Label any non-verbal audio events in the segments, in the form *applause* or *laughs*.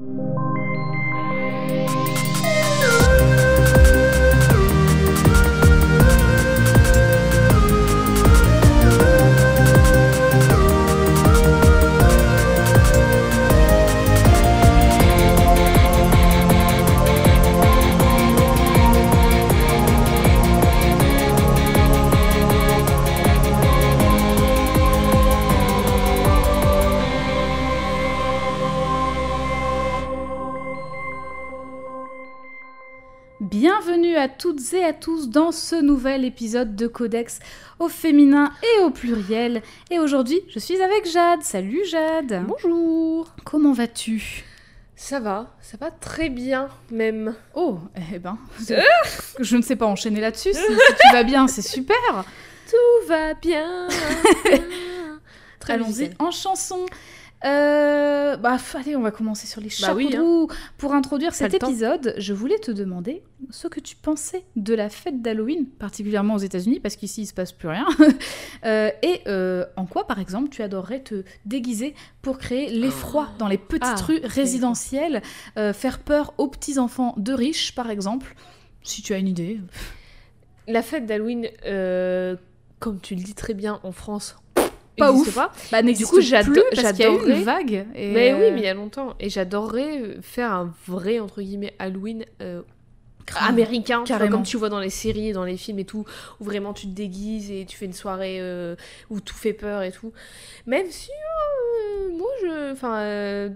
you. Tous dans ce nouvel épisode de Codex au féminin et au pluriel. Et aujourd'hui, je suis avec Jade. Salut Jade. Bonjour. Comment vas-tu? Ça va, ça va très bien même. Oh, eh ben, je ne sais pas enchaîner là-dessus. Si, si tu vas bien, c'est super. Tout va bien. *laughs* Allons-y en chanson. Euh, bah, allez, on va commencer sur les chapeaux Bah oui, de hein. Pour introduire cet épisode, je voulais te demander ce que tu pensais de la fête d'Halloween, particulièrement aux États-Unis, parce qu'ici il se passe plus rien. *laughs* Euh, et euh, en quoi, par exemple, tu adorerais te déguiser pour créer l'effroi dans les petites Ah, rues résidentielles, faire peur aux petits enfants de riches, par exemple, si tu as une idée. La fête d'Halloween, comme tu le dis très bien en France, Pas ouf. Pas. Bah, n'existe coup, j'ado- plus parce qu'il y a eu une vague. et, Mais euh, oui, mais il y a longtemps. Et j'adorerais faire un vrai entre guillemets Halloween. euh, américain, tu vois, comme tu vois dans les séries dans les films et tout, où vraiment tu te déguises et tu fais une soirée euh, où tout fait peur et tout. Même si, euh, moi, je... Enfin, euh,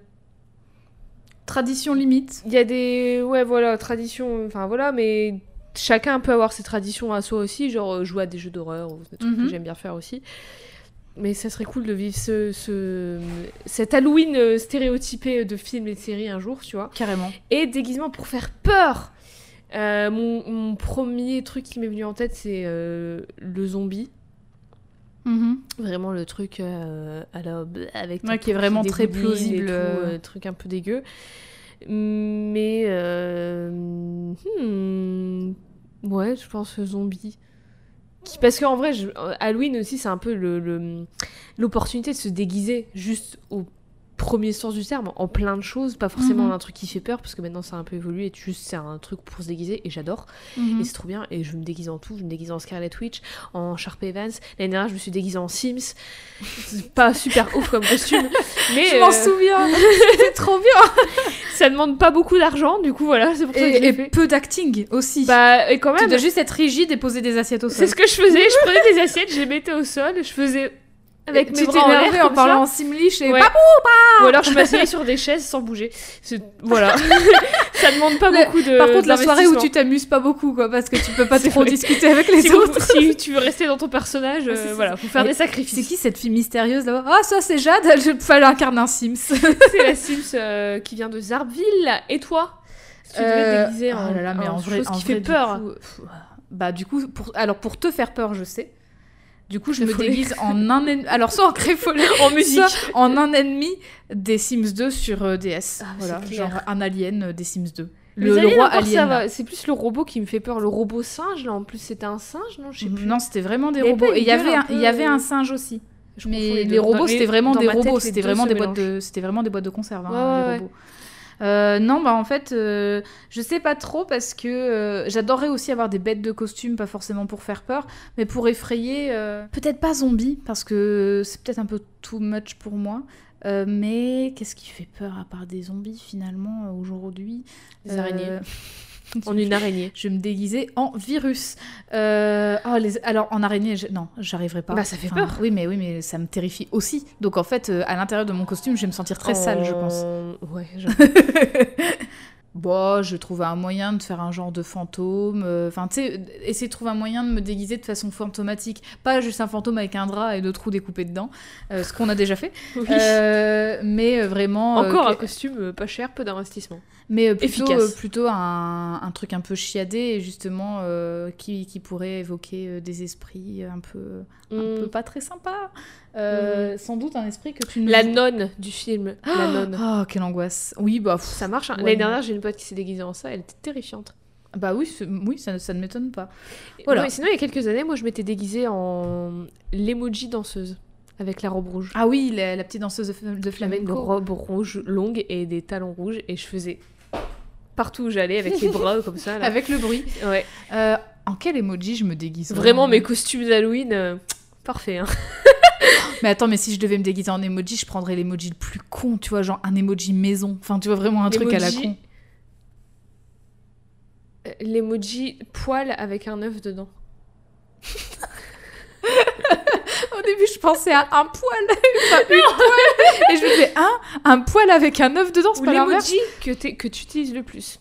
Tradition limite. il y a des... Ouais, voilà, traditions, enfin voilà, mais chacun peut avoir ses traditions à soi aussi, genre euh, jouer à des jeux d'horreur, ou des trucs Mhm. que j'aime bien faire aussi. Mais ça serait cool de vivre ce, ce... cet Halloween euh, stéréotypé de films et de séries un jour, tu vois. Carrément. Et déguisement pour faire peur. Euh, mon, mon premier truc qui m'est venu en tête, c'est euh, le zombie. Mhm. Vraiment le truc euh, à la- avec Ouais, qui est vraiment très plausible, tout, truc un peu dégueu. Mais hmm, ouais, je pense zombie. Qui, parce qu'en vrai, je- Halloween aussi, c'est un peu l'opportunité de se déguiser juste au premier sens du terme, en plein de choses, pas forcément Mhm. un truc qui fait peur, parce que maintenant ça a un peu évolué, et juste c'est un truc pour se déguiser, et j'adore. Mhm. Et c'est trop bien. Et je me déguise en tout. Je me déguise en Scarlet Witch, en Sharp Evans. L'année dernière, je me suis déguisée en Sims. C'est pas super ouf comme costume. *laughs* Mais Je m'en euh, souviens, *laughs* c'était trop bien. ça demande pas beaucoup d'argent. Du coup, voilà, c'est pour ça que Et, l'ai et fait. peu d'acting aussi. Bah, et quand tu même, dois juste être rigide et poser des assiettes au sol. c'est ce que je faisais. Je prenais des assiettes, je les mettais au sol, je faisais avec mes tu bras en l'air en parlant ça. en simlish et Ouais. Papou Ou alors je m'asseyais *laughs* sur des chaises sans bouger. C'est- Voilà. *laughs* ça demande pas beaucoup de. Par contre, la soirée où tu t'amuses pas beaucoup, quoi, parce que tu peux pas *laughs* trop vrai. discuter avec les si, vous- autres. si tu veux rester dans ton personnage, euh, c'est ça. voilà, faut faire Et des sacrifices. C'est qui cette fille mystérieuse là-bas? Ah, ça c'est Jade, elle, elle incarne un Sims. C'est la Sims euh, qui vient de Zarbville. Et toi? Tu devais Euh, déguiser en, oh là là, mais en en vrai, chose en qui vrai, fait peur. coup, bah du coup, pour, alors pour te faire peur, je sais. Du coup, je me déguise en un ennemi. Alors soit en créfollet, *laughs* En musique. soit en un ennemi des Sims 2 sur euh, DS. Ah, voilà, genre un alien euh, des Sims 2. Les Le, roi alien. C'est plus le robot qui me fait peur. Le robot singe, là, en plus, c'était un singe, non? Je sais plus. Non, c'était vraiment des robots. Et il y avait un y avait singe aussi. Je Mais les, robots, c'était vraiment des robots. C'était vraiment des boîtes de, c'était vraiment des boîtes de conserve. hein, Ouais, les ouais. Euh, non, bah en fait, euh, je sais pas trop parce que euh, j'adorerais aussi avoir des bêtes de costume, pas forcément pour faire peur, mais pour effrayer. Peut-être pas zombie parce que c'est peut-être un peu too much pour moi. Mais qu'est-ce qui fait peur à part des zombies finalement aujourd'hui? Des araignées. Euh, *laughs* En une araignée. Je vais me déguiser en virus. Euh, oh, les... Alors, en araignée, je- non, j'arriverai pas. Bah, ça fait peur. Oui, mais oui, mais ça me terrifie aussi. Donc, en fait, euh, à l'intérieur de mon costume, je vais me sentir très sale, je pense. En- Ouais. *laughs* Bon, je trouve un moyen de faire un genre de fantôme. euh, Enfin, tu sais, essayer de trouver un moyen de me déguiser de façon fantomatique. Pas juste un fantôme avec un drap et deux trous découpés dedans, euh, ce qu'on a déjà fait. *laughs* Oui. Euh, mais vraiment. euh, Encore un costume pas cher, peu d'investissement. Mais plutôt, Efficace. plutôt un, un truc un peu chiadé, justement, qui, qui pourrait évoquer des esprits un peu, un Mm. peu pas très sympas. Euh, Sans doute un esprit que tu ne... La nonne du film. La nonne. Oh, quelle angoisse. Oui, bah, pff, Ça marche. hein. Ouais, L'année dernière, j'ai une pote qui s'est déguisée en ça. Elle était terrifiante. bah oui, oui ça, ça ne m'étonne pas. Voilà. Sinon, il y a quelques années, moi, je m'étais déguisée en l'emoji danseuse. avec la robe rouge. Ah oui, la, la petite danseuse de, de une flamenco. robe rouge longue et des talons rouges et je faisais partout où j'allais avec les *laughs* bras comme ça. Là. Avec le bruit. Ouais. Euh, en quel emoji je me déguise Vraiment, mes costumes d'Halloween, euh, parfait. Hein. Mais attends, mais si je devais me déguiser en emoji, je prendrais l'emoji le plus con, tu vois, genre un emoji maison. Enfin, tu vois, vraiment un truc à la con. Euh, L'emoji poil avec un œuf dedans. *laughs* Au début, je pensais à un poil. *laughs* Une poil. Et je me disais, un, un poil avec un œuf dedans, c'est pas l'inverse. l'emoji que, que tu utilises le plus.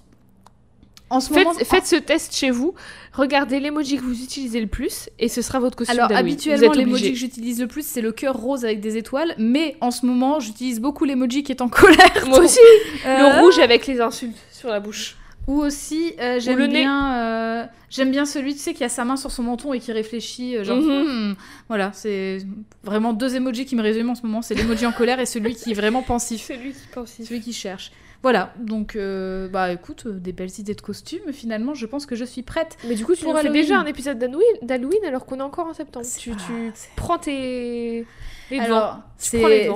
En ce Faites, moment, faites ce test chez vous. Regardez l'emoji que vous utilisez le plus et ce sera votre costume Alors habituellement l'emoji que j'utilise le plus c'est le cœur rose avec des étoiles, mais en ce moment j'utilise beaucoup l'emoji qui est en *laughs* colère. Moi aussi. Euh, Le rouge avec les insultes sur la bouche. Ou aussi euh, j'aime bien euh, j'aime bien celui tu sais qui a sa main sur son menton et qui réfléchit euh, genre Mhm. hmm. voilà c'est vraiment deux emojis qui me résument en ce moment c'est l'emoji en colère et celui qui est vraiment pensif Celui qui pense celui qui cherche. Voilà donc euh, bah écoute euh, des belles idées de costumes finalement je pense que je suis prête. Mais du coup, tu Pour fais déjà un épisode d'Halloween, d'Halloween alors qu'on est encore en septembre. Tu, pas- tu prends tes les. Alors, c'est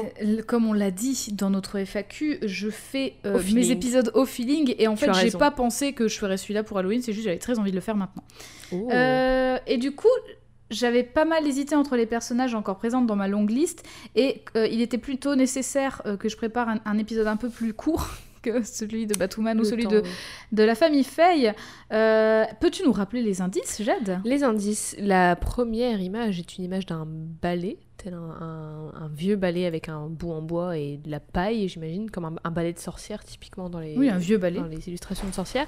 comme on l'a dit dans notre FAQ, je fais euh, mes épisodes au feeling et en Tu fait, j'ai pas pensé que je ferais celui-là pour Halloween, c'est juste j'avais très envie de le faire maintenant. Oh. Et du coup, j'avais pas mal hésité entre les personnages encore présents dans ma longue liste et euh, il était plutôt nécessaire euh, que je prépare un, un épisode un peu plus court que celui de Batwoman ou celui temps, de, oui. de la famille Faye. Euh, Peux-tu nous rappeler les indices, Jade? Les indices. La première image est une image d'un balai, tel un, un- un vieux balai avec un bout en bois et de la paille, j'imagine, comme un, un balai de sorcière typiquement dans les, Oui, un vieux balai. dans les illustrations de sorcières.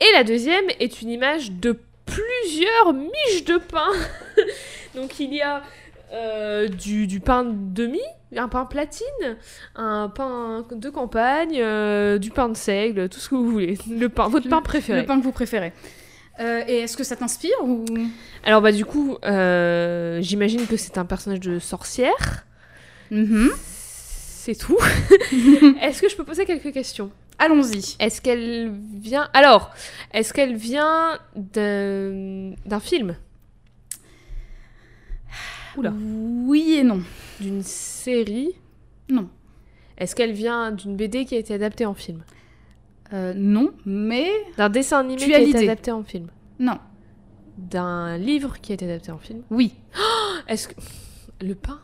Et la deuxième est une image de plusieurs miches de pain. *laughs* Donc il y a euh, du, du pain de demi, un pain platine, un pain de campagne, euh, du pain de seigle, tout ce que vous voulez. Le pain, votre pain préféré. Le pain que vous préférez. Euh, et est-ce que ça t'inspire ou? Alors bah du coup, euh, j'imagine que c'est un personnage de sorcière. Mhm. C'est tout. *laughs* Est-ce que je peux poser quelques questions? Allons-y. Est-ce qu'elle vient... Alors, est-ce qu'elle vient d'un d'un film? Oula. Oui et non. D'une série Non. Est-ce qu'elle vient d'une BD qui a été adaptée en film Euh, non, mais D'un dessin animé Tu qui a été adapté en film non. D'un livre qui a été adapté en film Oui. *gasps* Est-ce que... *gasps* Le pain?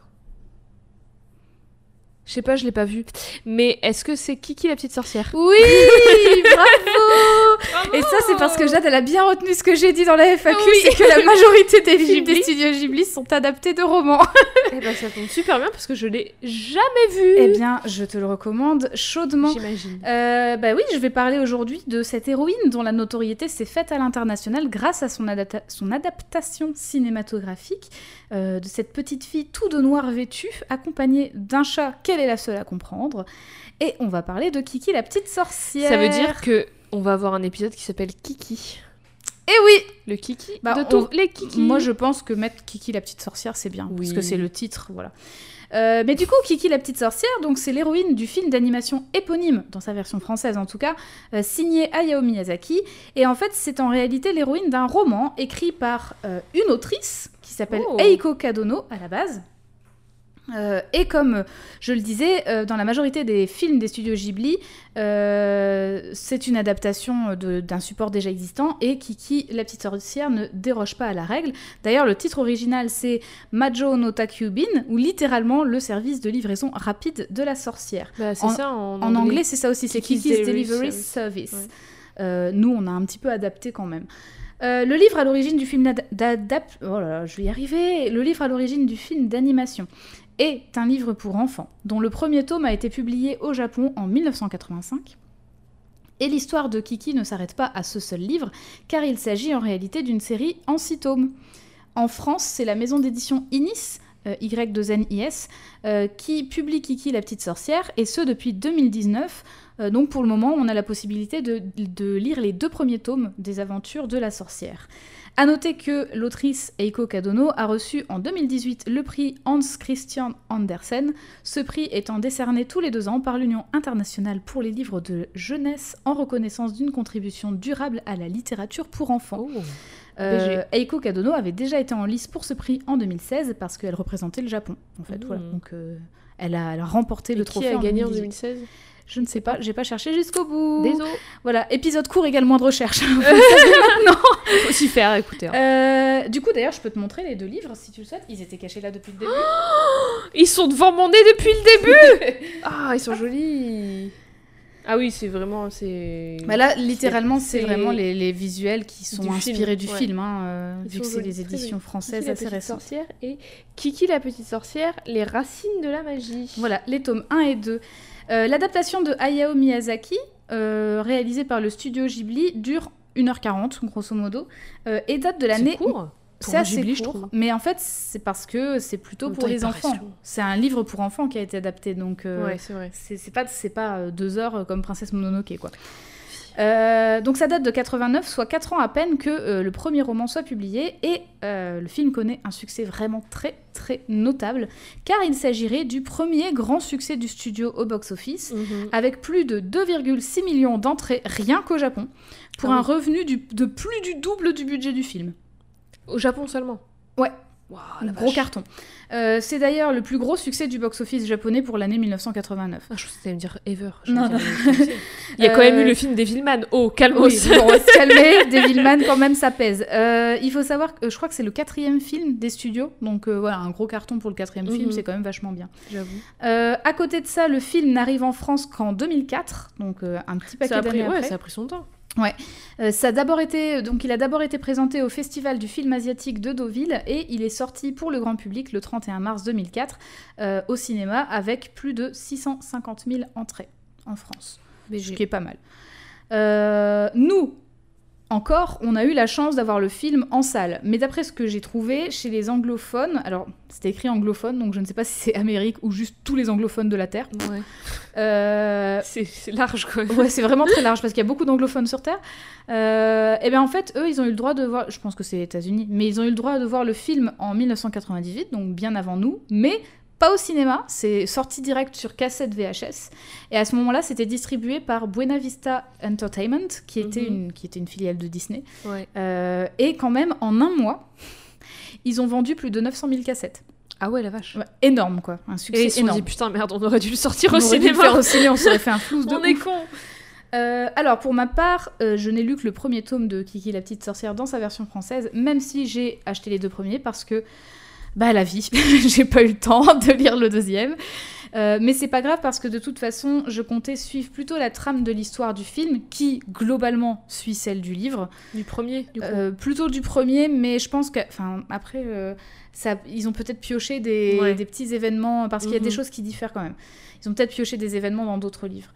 Je sais pas, je l'ai pas vu. Mais est-ce que c'est Kiki la petite sorcière? Oui, *laughs* bravo Et ça, c'est parce que Jade, elle a bien retenu ce que j'ai dit dans la FAQ, Oui. c'est que la majorité des *laughs* films Ghibli. des studios Ghibli sont adaptés de romans. *laughs* Eh ben ça tombe super bien parce que je l'ai jamais vu. Eh bien, je te le recommande chaudement. J'imagine. Euh, bah oui, je vais parler aujourd'hui de cette héroïne dont la notoriété s'est faite à l'international grâce à son, adapta- son adaptation cinématographique euh, de cette petite fille tout de noir vêtue, accompagnée d'un chat qu'elle est la seule à comprendre. Et on va parler de Kiki la petite sorcière. Ça veut dire que on va avoir un épisode qui s'appelle Kiki. Eh oui Le Kiki Bah, de tous les Kiki. Moi, je pense que mettre Kiki la petite sorcière, c'est bien, parce Oui. que c'est le titre, voilà. Euh, mais du coup, Kiki la petite sorcière, donc c'est l'héroïne du film d'animation éponyme, dans sa version française en tout cas, euh, signé Hayao Miyazaki. Et en fait, c'est en réalité l'héroïne d'un roman écrit par euh, une autrice qui s'appelle Oh. Eiko Kadono à la base. Euh, et comme je le disais, euh, dans la majorité des films des studios Ghibli, euh, c'est une adaptation d'un support déjà existant et Kiki, la petite sorcière, ne déroge pas à la règle. D'ailleurs, le titre original, c'est Majo no Takyubin, ou littéralement le service de livraison rapide de la sorcière. Bah, en- ça en, En anglais, c'est ça aussi, c'est Kiki's Kiki's, Delivery Service. Service. Ouais. Euh, nous, on a un petit peu adapté quand même. Euh, le livre à l'origine du film d'ad- d'adap... Oh là là, je vais y arriver. Le livre à l'origine du film d'animation est un livre pour enfants, dont le premier tome a été publié au Japon en 1985. Et l'histoire de Kiki ne s'arrête pas à ce seul livre, car il s'agit en réalité d'une série en six tomes. En France, c'est la maison d'édition Inis, euh, Y2NIS, euh, qui publie Kiki la petite sorcière, et ce depuis 2019. Euh, donc pour le moment, on a la possibilité de, de lire les deux premiers tomes des aventures de la sorcière. A noter que l'autrice Eiko Kadono a reçu en 2018 le prix Hans Christian Andersen, ce prix étant décerné tous les deux ans par l'Union internationale pour les livres de jeunesse en reconnaissance d'une contribution durable à la littérature pour enfants. Oh. Euh. Eiko Kadono avait déjà été en lice pour ce prix en 2016 parce qu'elle représentait le Japon. En fait, Mmh. voilà. Donc, euh, elle, a, elle a remporté Et le qui trophée a gagné en 2018. 2016 Je ne sais pas, j'ai pas cherché jusqu'au bout. Désolé. Voilà, épisode court égale moins de recherche. *laughs* *laughs* Faut s'y faire, écoutez. hein. Euh, du coup, d'ailleurs, je peux te montrer les deux livres si tu le souhaites. Ils étaient cachés là depuis le début. *gasps* Ils sont devant mon nez depuis le début *laughs* Ah, ils sont jolis Ah oui, c'est vraiment... c'est Bah là, littéralement, c'est vraiment les, les visuels qui sont Du film, inspirés du ouais. film, hein, euh, vu que c'est les éditions françaises Kiki la assez petite récentes. sorcière et Kiki la petite sorcière, les racines de la magie. Voilà, les tomes 1 et 2. Euh, L'adaptation de Hayao Miyazaki, euh, réalisée par le studio Ghibli, dure 1h40, grosso modo, euh, et date de l'année... C'est assez Ghibli, je court, trouve. mais en fait, c'est parce que c'est plutôt pour les enfants. C'est un livre pour enfants qui a été adapté, donc... Ouais, c'est vrai. C'est c'est pas, pas deux heures comme Princesse Mononoke, quoi. Euh, donc ça date de 89, soit 4 ans à peine que euh, le premier roman soit publié, et euh, le film connaît un succès vraiment très très notable, car il s'agirait du premier grand succès du studio au box-office, Mhm. avec plus de 2,6 millions d'entrées rien qu'au Japon, pour Ah un revenu du- de plus du double du budget du film. Au Japon seulement? Ouais. La gros vache. carton. Euh, c'est d'ailleurs le plus gros succès du box-office japonais pour l'année 1989. Ah, je pensais que t'allais me dire Ever. Non, non. *laughs* Il y a quand même Euh, eu le film Devilman. Oh, calme Oui, bon, on va se calmer. *laughs* Devilman, quand même, ça pèse. Euh, il faut savoir que euh, je crois que c'est le quatrième film des studios. Donc euh, voilà, un gros carton pour le quatrième film, Mhm. c'est quand même vachement bien. J'avoue. Euh, à côté de ça, le film n'arrive en France qu'en 2004, donc euh, un petit paquet d'années ouais, après. ça a pris son temps. Euh, ça a d'abord été, donc il a d'abord été présenté au Festival du film asiatique de Deauville et il est sorti pour le grand public le 31 mars 2004 euh, au cinéma avec plus de 650 000 entrées en France ce BG. qui est pas mal. Euh, nous, encore, on a eu la chance d'avoir le film en salle. Mais d'après ce que j'ai trouvé, chez les anglophones, alors c'était écrit anglophone, donc je ne sais pas si c'est Amérique ou juste tous les anglophones de la Terre. Ouais. Euh, *laughs* C'est large, quoi. ouais, c'est vraiment très large parce qu'il y a beaucoup d'anglophones sur Terre. Euh, et bien en fait, eux, ils ont eu le droit de voir, je pense que c'est les États-Unis, mais ils ont eu le droit de voir le film en 1998, donc bien avant nous, mais pas au cinéma, c'est sorti direct sur cassette VHS. Et à ce moment-là, c'était distribué par Buena Vista Entertainment, qui était, Mhm. une, qui était une filiale de Disney. Ouais. Euh, et quand même, en un mois, ils ont vendu plus de 900 000 cassettes. Ah ouais, la vache. Ouais, énorme, quoi. Un Et succès ils se sont dit, putain, merde, on aurait dû le sortir on au aurait dû le cinéma. faire au cinéma, on s'aurait fait un flouze de *laughs* On est con. Euh, alors, pour ma part, euh, je n'ai lu que le premier tome de Kiki la petite sorcière dans sa version française, même si j'ai acheté les deux premiers parce que, bah, la vie, *laughs* j'ai pas eu le temps de lire le deuxième. Euh, mais c'est pas grave parce que de toute façon, je comptais suivre plutôt la trame de l'histoire du film, qui globalement suit celle du livre. Du premier, du coup. Euh, plutôt du premier, mais je pense que, enfin, après, euh, ça, ils ont peut-être pioché des, Ouais. des petits événements parce qu'il y a des Mhm. choses qui diffèrent quand même. Ils ont peut-être pioché des événements dans d'autres livres.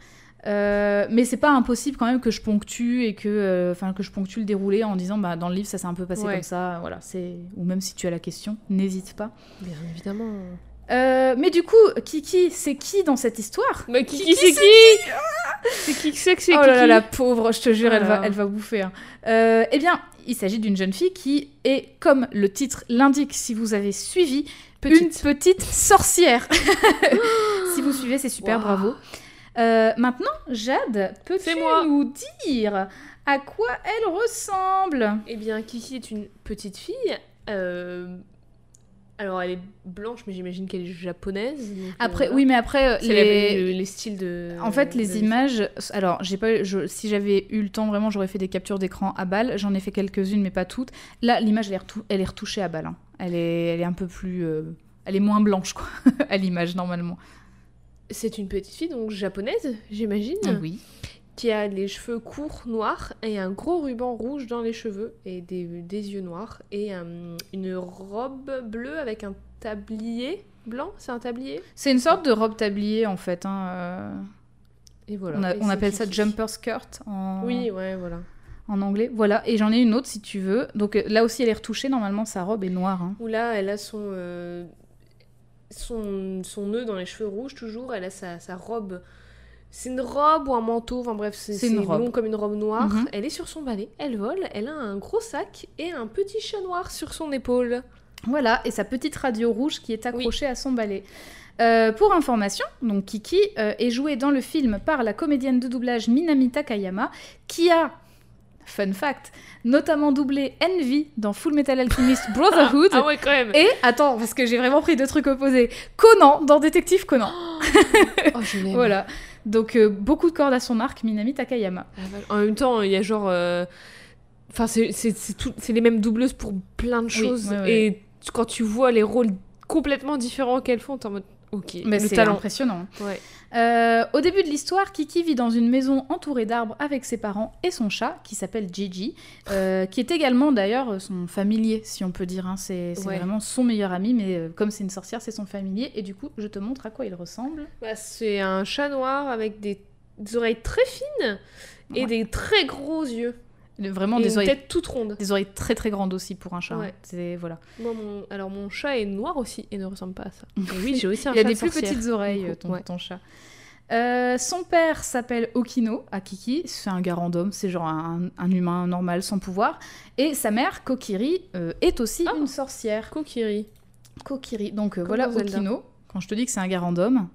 Euh, mais c'est pas impossible quand même que je ponctue et que, euh, enfin, que je ponctue le déroulé en disant, bah, dans le livre, ça s'est un peu passé Ouais. comme ça. Voilà, c'est ou même si tu as la question, n'hésite pas. Bien évidemment. Euh, mais du coup, Kiki, c'est qui dans cette histoire? Mais Kiki, Kiki, c'est qui? C'est qui que c'est que c'est Oh là là, Kiki? la pauvre, je te jure, Oh elle, va, là. elle va bouffer. hein. Euh, eh bien, il s'agit d'une jeune fille qui est, comme le titre l'indique, si vous avez suivi, Petite. une petite sorcière. *laughs* si vous suivez, c'est super, Wow. bravo. Euh, maintenant, Jade, peux-tu nous dire à quoi elle ressemble? Eh bien, Kiki est une petite fille. euh, Alors, elle est blanche, mais j'imagine qu'elle est japonaise. donc, euh, Après, voilà. oui, mais après, euh, les... les... les styles de. En fait, les de- images. Alors, j'ai pas. je- si j'avais eu le temps, vraiment, j'aurais fait des captures d'écran à balle. J'en ai fait quelques-unes, mais pas toutes. Là, l'image, elle, est retou- elle est retouchée à balle. hein. Elle, est... elle est un peu plus. euh, Elle est moins blanche, quoi, *laughs* à l'image, normalement. C'est une petite fille, donc japonaise, j'imagine, Oui. qui a les cheveux courts noirs et un gros ruban rouge dans les cheveux et des, des yeux noirs et euh, une robe bleue avec un tablier blanc. C'est un tablier? C'est une sorte de robe tablier, en fait. hein, euh, Et voilà. On, a- Et on c'est appelle ça jumper skirt en... Oui, ouais, voilà. en anglais. Voilà. Et j'en ai une autre, si tu veux. Donc euh, là aussi, elle est retouchée. Normalement, sa robe est noire. hein. Où là, elle a son, euh, son, son nœud dans les cheveux rouges, toujours. Elle a sa, sa robe. C'est une robe ou un manteau, enfin bref, c'est long comme une robe noire. Mhm. Elle est sur son balai, elle vole, elle a un gros sac et un petit chat noir sur son épaule. Voilà, et sa petite radio rouge qui est accrochée à son balai. Euh, pour information, donc Kiki euh, est jouée dans le film par la comédienne de doublage Minami Takayama, qui a fun fact, notamment doublé Envy dans Full Metal Alchemist Brotherhood. *laughs* Ah ouais, quand même. Et attends, parce que j'ai vraiment pris deux trucs opposés. Conan dans Détective Conan. *gasps* Oh, je. Voilà. Donc euh, beaucoup de cordes à son arc, Minami Takayama. Ah, vache. En même temps, il y a genre. euh, Enfin, c'est- les mêmes doubleuses pour plein de choses. ouais, ouais. Et quand tu vois les rôles complètement différents qu'elles font, t'es en mode. Ok, Mais c'est talent. impressionnant. Ouais. Euh, au début de l'histoire, Kiki vit dans une maison entourée d'arbres avec ses parents et son chat, qui s'appelle Gigi, euh, qui est également d'ailleurs son familier, si on peut dire. hein. C'est c'est Ouais. vraiment son meilleur ami, mais euh, comme c'est une sorcière, c'est son familier. Et du coup, je te montre à quoi il ressemble. Bah, c'est un chat noir avec des, des oreilles très fines et Ouais. des très gros yeux. Il a Vraiment et des une oreilles, tête toute ronde. des oreilles très très grandes aussi pour un chat. hein. Ouais. C'est voilà. Moi, mon... Alors, mon chat est noir aussi et ne ressemble pas à ça. Et *laughs* oui, j'ai aussi un Il a chat des de plus sorcière. petites oreilles, euh, ton, ouais. ton chat. Euh, son père s'appelle Okino, à Kiki, c'est un gars random, c'est genre un, un humain normal sans pouvoir. Et sa mère, Kokiri, euh, est aussi Ah. une sorcière. Kokiri. Kokiri, donc euh, voilà Zelda. Okino. Quand je te dis que c'est un gars random,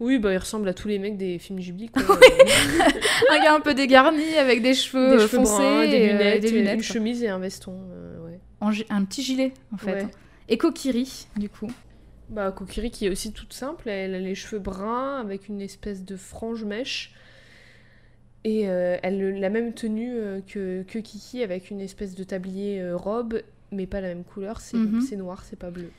Oui, bah, il ressemble à tous les mecs des films Ghibli. Quoi. *laughs* un gars un peu dégarni avec des cheveux, des euh, cheveux foncés, bruns, des et, euh, lunettes, des lunettes, une quoi. chemise et un veston. euh, ouais. En gi- un petit gilet en fait. Ouais. Et Kokiri, du coup. Bah, Kokiri qui est aussi toute simple, elle a les cheveux bruns avec une espèce de frange mèche. Et euh, elle a la même tenue euh, que, que Kiki avec une espèce de tablier euh, robe, mais pas la même couleur, c'est Mhm. c'est noir, c'est pas bleu.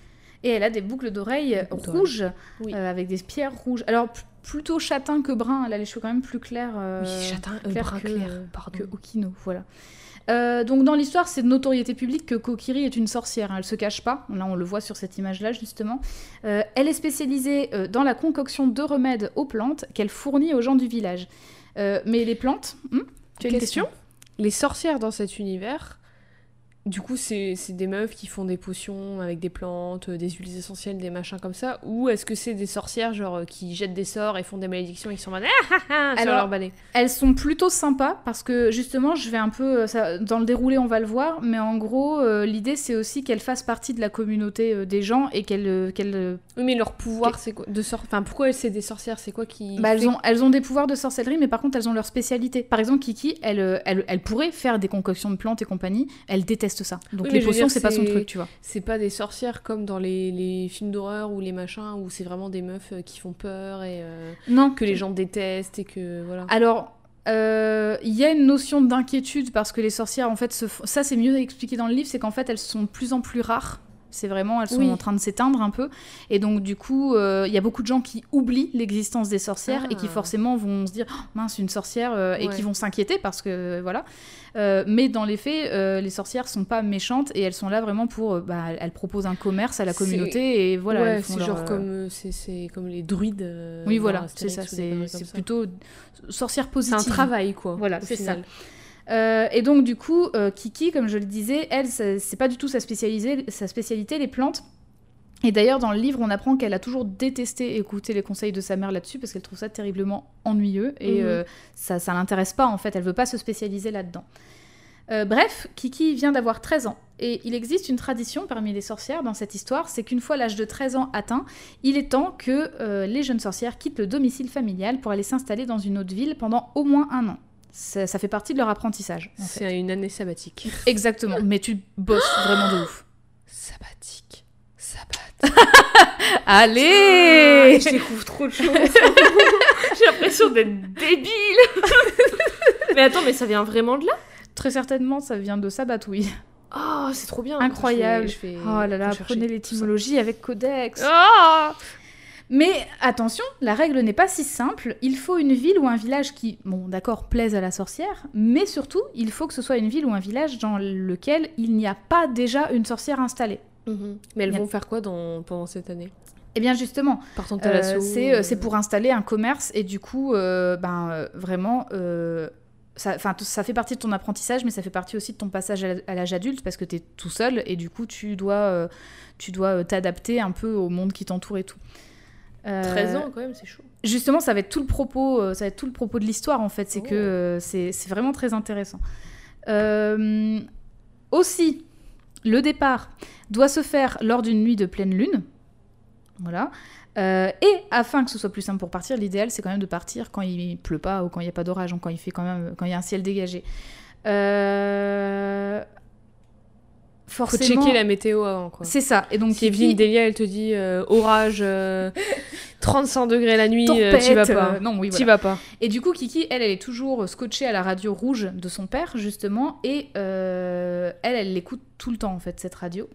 Et elle a des boucles d'oreilles rouges, Oui. euh, avec des pierres rouges. Alors plutôt châtain que brun, elle a les cheveux quand même plus clairs. euh, oui, châtain, euh, clair brun que- clair, que pardon. Okino, voilà. Euh, donc dans l'histoire, c'est de notoriété publique que Kokiri est une sorcière. hein, Elle se cache pas. Là, on le voit sur cette image-là justement. Euh, elle est spécialisée euh, dans la concoction de remèdes aux plantes qu'elle fournit aux gens du village. Euh, mais les plantes, hmm tu as une question, Les sorcières dans cet univers, du coup, c'est des meufs qui font des potions avec des plantes, euh, des huiles essentielles, des machins comme ça, ou est-ce que c'est des sorcières genre euh, qui jettent des sorts et font des malédictions et qui sont en mode ah, ah, ah sur Alors, leur balai Elles sont plutôt sympas parce que justement, je vais un peu. euh, Ça, dans le déroulé, on va le voir, mais en gros, euh, l'idée c'est aussi qu'elles fassent partie de la communauté euh, des gens et qu'elles. euh, Oui, mais leur pouvoir, c'est quoi de sort... Enfin, pourquoi c'est des sorcières C'est quoi qui bah, elles, ont, elles ont des pouvoirs de sorcellerie, mais par contre, elles ont leur spécialité. Par exemple, Kiki, elle, elle, elle pourrait faire des concoctions de plantes et compagnie. Elle déteste ça. Donc Oui, les potions, c'est pas son truc, tu vois. C'est pas des sorcières comme dans les, les films d'horreur ou les machins où c'est vraiment des meufs euh, qui font peur et euh, Non. que les gens détestent et que voilà. Alors, euh, il y a une notion d'inquiétude parce que les sorcières, en fait, se f- ça c'est mieux expliqué dans le livre, c'est qu'en fait elles sont de plus en plus rares. C'est vraiment, elles sont Oui. en train de s'éteindre un peu. Et donc, du coup, euh, il y a beaucoup de gens qui oublient l'existence des sorcières et qui Ah. forcément vont se dire Oh, mince, une sorcière, euh, et qui vont s'inquiéter parce que voilà. Euh, mais dans les faits, les sorcières sont pas méchantes et elles sont là vraiment pour. bah, elles proposent un commerce à la C'est- communauté et voilà. ouais, c'est genre comme c'est c'est comme les druides. Oui, voilà, c'est ça. C'est c'est plutôt sorcière C'est positive. un travail quoi. Voilà, c'est ça. Euh, et donc du coup, euh, Kiki, comme je le disais, elle, c'est pas du tout sa, sa spécialité, les plantes. Et d'ailleurs, dans le livre, on apprend qu'elle a toujours détesté écouter les conseils de sa mère là-dessus parce qu'elle trouve ça terriblement ennuyeux et Mhm. euh, ça, ça l'intéresse pas en fait. Elle veut pas se spécialiser là-dedans. Euh, bref, Kiki vient d'avoir 13 ans et il existe une tradition parmi les sorcières dans cette histoire, c'est qu'une fois l'âge de 13 ans atteint, il est temps que euh, les jeunes sorcières quittent le domicile familial pour aller s'installer dans une autre ville pendant au moins un an. Ça, ça fait partie de leur apprentissage. en fait. C'est une année sabbatique. Exactement, mais tu bosses vraiment de ouf. Sabbatique. Sabbat. *laughs* Allez Je découvre trop de choses. *laughs* J'ai l'impression d'être débile. *laughs* mais attends, mais ça vient vraiment de là? Très certainement, ça vient de Sabat, oui. Oh, c'est trop bien. Incroyable. Je vais- je vais Oh là là, prenez l'étymologie avec Codex. ça. Mais attention, la règle n'est pas si simple. Il faut une ville ou un village qui, bon, d'accord, plaise à la sorcière, mais surtout, il faut que ce soit une ville ou un village dans lequel il n'y a pas déjà une sorcière installée. Mhm. Mais elles a- vont faire quoi dans... pendant cette année? Eh bien, justement, Euh, c'est euh, c'est pour installer un commerce et du coup, euh, ben, vraiment, ça, fait partie de ton apprentissage, mais ça fait partie aussi de ton passage à, l'âge adulte parce que tu es tout seul et du coup, tu dois tu dois t'adapter un peu au monde qui t'entoure et tout. Euh, 13 ans quand même, c'est chaud. Justement, ça va être tout le propos, euh, ça va être tout le propos de l'histoire en fait. C'est Oh. que euh, c'est vraiment très intéressant. Euh, aussi, le départ doit se faire lors d'une nuit de pleine lune. Voilà. Euh, et afin que ce soit plus simple pour partir, l'idéal c'est quand même de partir quand il pleut pas ou quand il n'y a pas d'orage, quand il fait quand même quand il y a un ciel dégagé. Euh, Faut Forcément, checker la météo avant, quoi. c'est ça. Et donc Si Evelyne Delia, elle te dit euh, orage, euh, 35 degrés la nuit, euh, t'y vas pas. euh, non, oui, voilà. vas pas. Et du coup, Kiki, elle, elle est toujours scotchée à la radio rouge de son père, justement, et elle, elle l'écoute tout le temps, en fait, cette radio.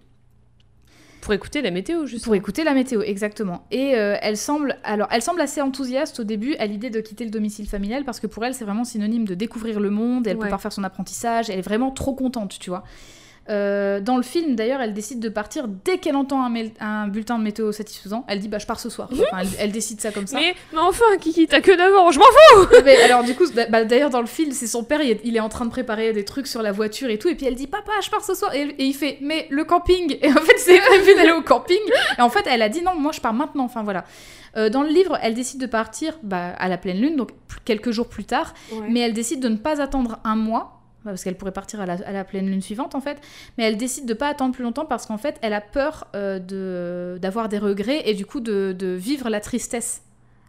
Pour écouter la météo, juste. Pour écouter la météo, exactement. Et euh, elle semble, alors, elle semble assez enthousiaste au début à l'idée de quitter le domicile familial parce que pour elle, c'est vraiment synonyme de découvrir le monde. Elle Ouais. peut pas faire son apprentissage. Elle est vraiment trop contente, tu vois. Euh, dans le film, d'ailleurs, elle décide de partir dès qu'elle entend un, bulletin de météo satisfaisant. Elle dit bah je pars ce soir. Enfin, elle, elle décide ça comme ça. Mais, mais enfin, Kiki, t'as que 9 ans, je m'en fous *laughs* mais alors du coup, bah, d'ailleurs dans le film, c'est son père, il est, il est en train de préparer des trucs sur la voiture et tout, et puis elle dit papa, je pars ce soir, et, et il fait mais le camping, et en fait c'est prévu d'aller au camping, et en fait elle a dit non, moi je pars maintenant, enfin voilà. Euh, dans le livre, elle décide de partir bah, à la pleine lune, donc quelques jours plus tard, mais elle décide de ne pas attendre un mois. Parce qu'elle pourrait partir à la, à la pleine lune suivante en fait, mais elle décide de pas attendre plus longtemps parce qu'en fait elle a peur euh, de d'avoir des regrets et du coup de, de vivre la tristesse.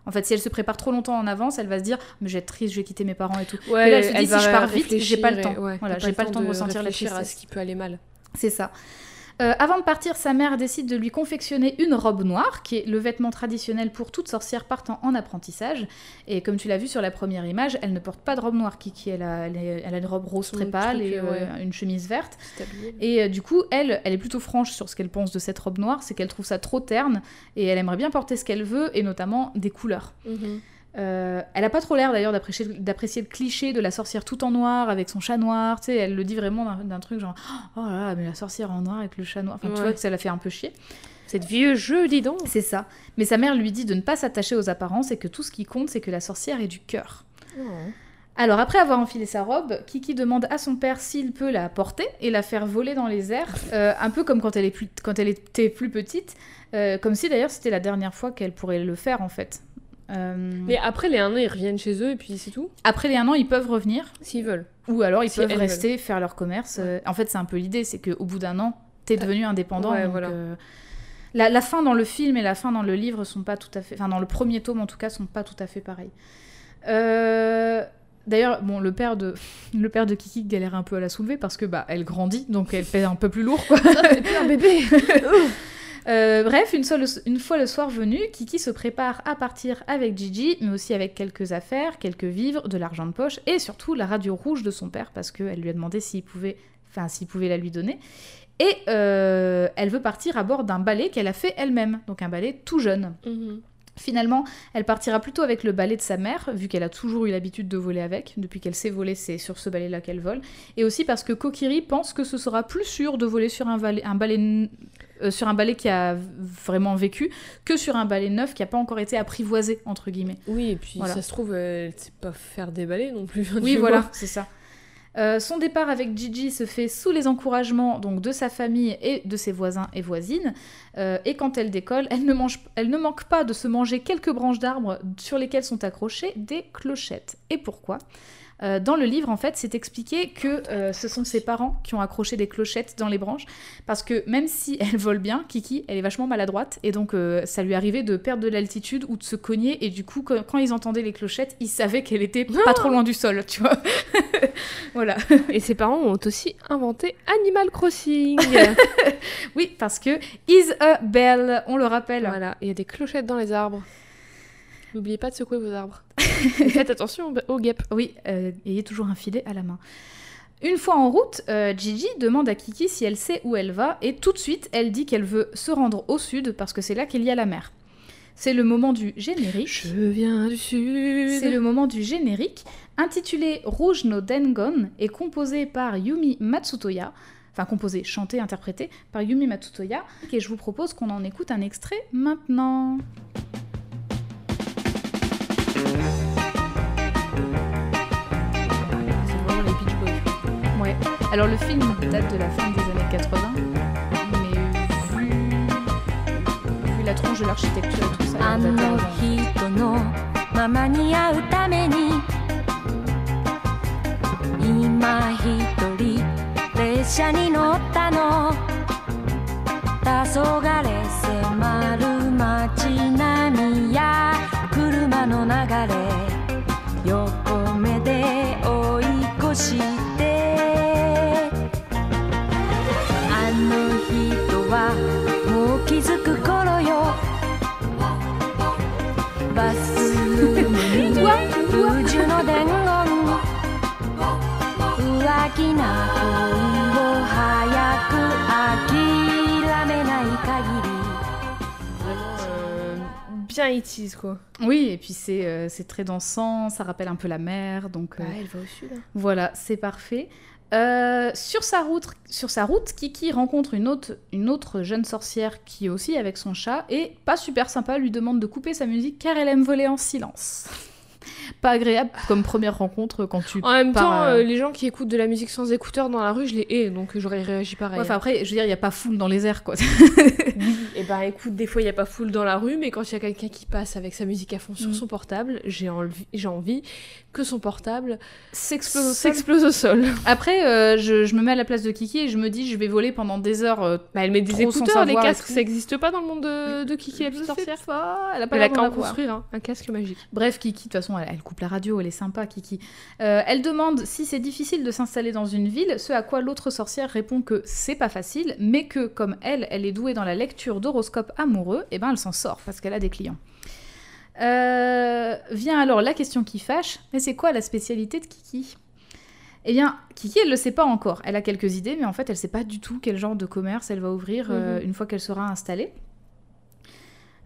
En fait, si elle se prépare trop longtemps en avance, elle va se dire mais je vais être triste, je vais quitter mes parents et tout. Ouais, Mais là, elle se dit, va si je pars vite, j'ai pas le et- temps. ouais, Voilà, j'ai pas le temps de ressentir la réfléchir à tristesse. ce qui peut aller mal. C'est ça. Euh, avant de partir, sa mère décide de lui confectionner une robe noire, qui est le vêtement traditionnel pour toute sorcière partant en apprentissage. Et comme tu l'as vu sur la première image, elle ne porte pas de robe noire, Kiki. Elle a, elle est- elle a une robe rose très pâle et euh, ouais. une chemise verte. Et euh, du coup, elle, elle est plutôt franche sur ce qu'elle pense de cette robe noire, c'est qu'elle trouve ça trop terne et elle aimerait bien porter ce qu'elle veut et notamment des couleurs. Mhm. Euh, elle a pas trop l'air d'ailleurs d'apprécier, le cliché de la sorcière tout en noir avec son chat noir, tu sais, elle le dit vraiment d'un, truc genre oh là là, mais la sorcière en noir avec le chat noir, enfin tu vois que ça la fait un peu chier. Cette vieux jeu, dis donc. C'est ça. Mais sa mère lui dit de ne pas s'attacher aux apparences et que tout ce qui compte c'est que la sorcière ait du cœur. Alors après avoir enfilé sa robe, Kiki demande à son père s'il peut la porter et la faire voler dans les airs, *laughs* euh, un peu comme quand elle, est plus, quand elle était plus petite, euh, comme si d'ailleurs c'était la dernière fois qu'elle pourrait le faire en fait. Euh, Mais après les un an, ils reviennent chez eux et puis c'est tout. Après les un an, ils peuvent revenir, S'ils veulent. ou alors ils Si peuvent rester, faire leur commerce. euh, En fait, c'est un peu l'idée, c'est qu'au bout d'un an, t'es devenu indépendant. Ouais, donc, voilà. euh, la, la fin dans le film et la fin dans le livre sont pas tout à fait... Enfin, dans le premier tome, en tout cas, sont pas tout à fait pareils. Euh, D'ailleurs, bon, le père de *laughs* le père de Kiki galère un peu à la soulever parce que bah elle grandit, donc elle fait un peu plus lourd. Quoi. *laughs* un bébé. *laughs* Euh, bref, une, seule- une fois le soir venu, Kiki se prépare à partir avec Gigi, mais aussi avec quelques affaires, quelques vivres, de l'argent de poche et surtout la radio rouge de son père parce qu'elle lui a demandé s'il pouvait, enfin s'il pouvait la lui donner. Et euh, elle veut partir à bord d'un balai qu'elle a fait elle-même, donc un balai tout jeune. Mhm. Finalement, elle partira plutôt avec le balai de sa mère, vu qu'elle a toujours eu l'habitude de voler avec. Depuis qu'elle sait voler, c'est sur ce balai-là qu'elle vole. Et aussi parce que Kokiri pense que ce sera plus sûr de voler sur un balai, un balai, euh, sur un balai qui a vraiment vécu que sur un balai neuf qui n'a pas encore été apprivoisé, entre guillemets. Oui, et puis Voilà. ça se trouve, elle sait pas faire des balais non plus. Oui, tu voilà, c'est ça. Euh, son départ avec Gigi se fait sous les encouragements donc de sa famille et de ses voisins et voisines. Euh, et quand elle décolle, elle ne, mange, elle ne manque pas de se manger quelques branches d'arbres sur lesquelles sont accrochées des clochettes. Et pourquoi? Euh, Dans le livre, en fait, c'est expliqué que euh, ce sont ses parents qui ont accroché des clochettes dans les branches, parce que même si *laughs* elle vole bien, Kiki, elle est vachement maladroite, et donc euh, ça lui arrivait de perdre de l'altitude ou de se cogner, et du coup, quand, quand ils entendaient les clochettes, ils savaient qu'elle était *laughs* pas trop loin du sol, tu vois. *laughs* voilà. Et ses parents ont aussi inventé Animal Crossing. Oui, parce que is a bell, on le rappelle. voilà, il y a des clochettes dans les arbres. N'oubliez pas de secouer vos arbres. *laughs* Faites attention aux guêpes. Oui, euh, ayez toujours un filet à la main. Une fois en route, euh, Gigi demande à Kiki si elle sait où elle va et tout de suite, elle dit qu'elle veut se rendre au sud parce que c'est là qu'il y a la mer. C'est le moment du générique. Je viens du sud. C'est le moment du générique, intitulé Rouge no Dengon et composé par Yumi Matsutoya, enfin composé, chanté, interprété par Yumi Matsutoya, et je vous propose qu'on en écoute un extrait maintenant. Alors le film date de la fin des années 80, mais vu, la tronche de l'architecture et tout ça, bien 80s, quoi. Oui, et puis c'est euh, c'est très dansant, ça rappelle un peu la mer, donc euh, Bah, elle va au sud. hein. voilà, c'est parfait. Euh, sur, sa route, sur sa route, Kiki rencontre une autre, une autre jeune sorcière qui est aussi avec son chat et, pas super sympa, lui demande de couper sa musique car elle aime voler en silence. Pas agréable comme première rencontre quand tu En même pars, temps, euh, euh, les gens qui écoutent de la musique sans écouteurs dans la rue, je les hais, donc j'aurais réagi pareil. Ouais, enfin après, je veux dire, il n'y a pas foule dans les airs, quoi. *laughs* Oui, et bah écoute, des fois il n'y a pas foule dans la rue, mais quand il y a quelqu'un qui passe avec sa musique à fond sur Mm. son portable, j'ai envie, j'ai envie que son portable S'explose au au sol. Après, euh, je, je me mets à la place de Kiki et je me dis, je vais voler pendant des heures. euh, Bah, elle met des écouteurs, et casques, ça n'existe pas dans le monde de, de Kiki la petite sorcière. pas, elle a pas a l'air d'en en avoir. construire hein, un casque magique. Bref, Kiki, de toute façon, elle, elle coupe la radio, elle est sympa, Kiki. Euh, elle demande si c'est difficile de s'installer dans une ville, ce à quoi l'autre sorcière répond que c'est pas facile, mais que comme elle, elle est douée dans la lecture d'horoscopes amoureux, et ben elle s'en sort parce qu'elle a des clients. Euh, vient alors la question qui fâche, mais c'est quoi la spécialité de Kiki? Eh bien, Kiki, elle le sait pas encore. Elle a quelques idées, mais en fait, elle sait pas du tout quel genre de commerce elle va ouvrir euh, Mhm. une fois qu'elle sera installée.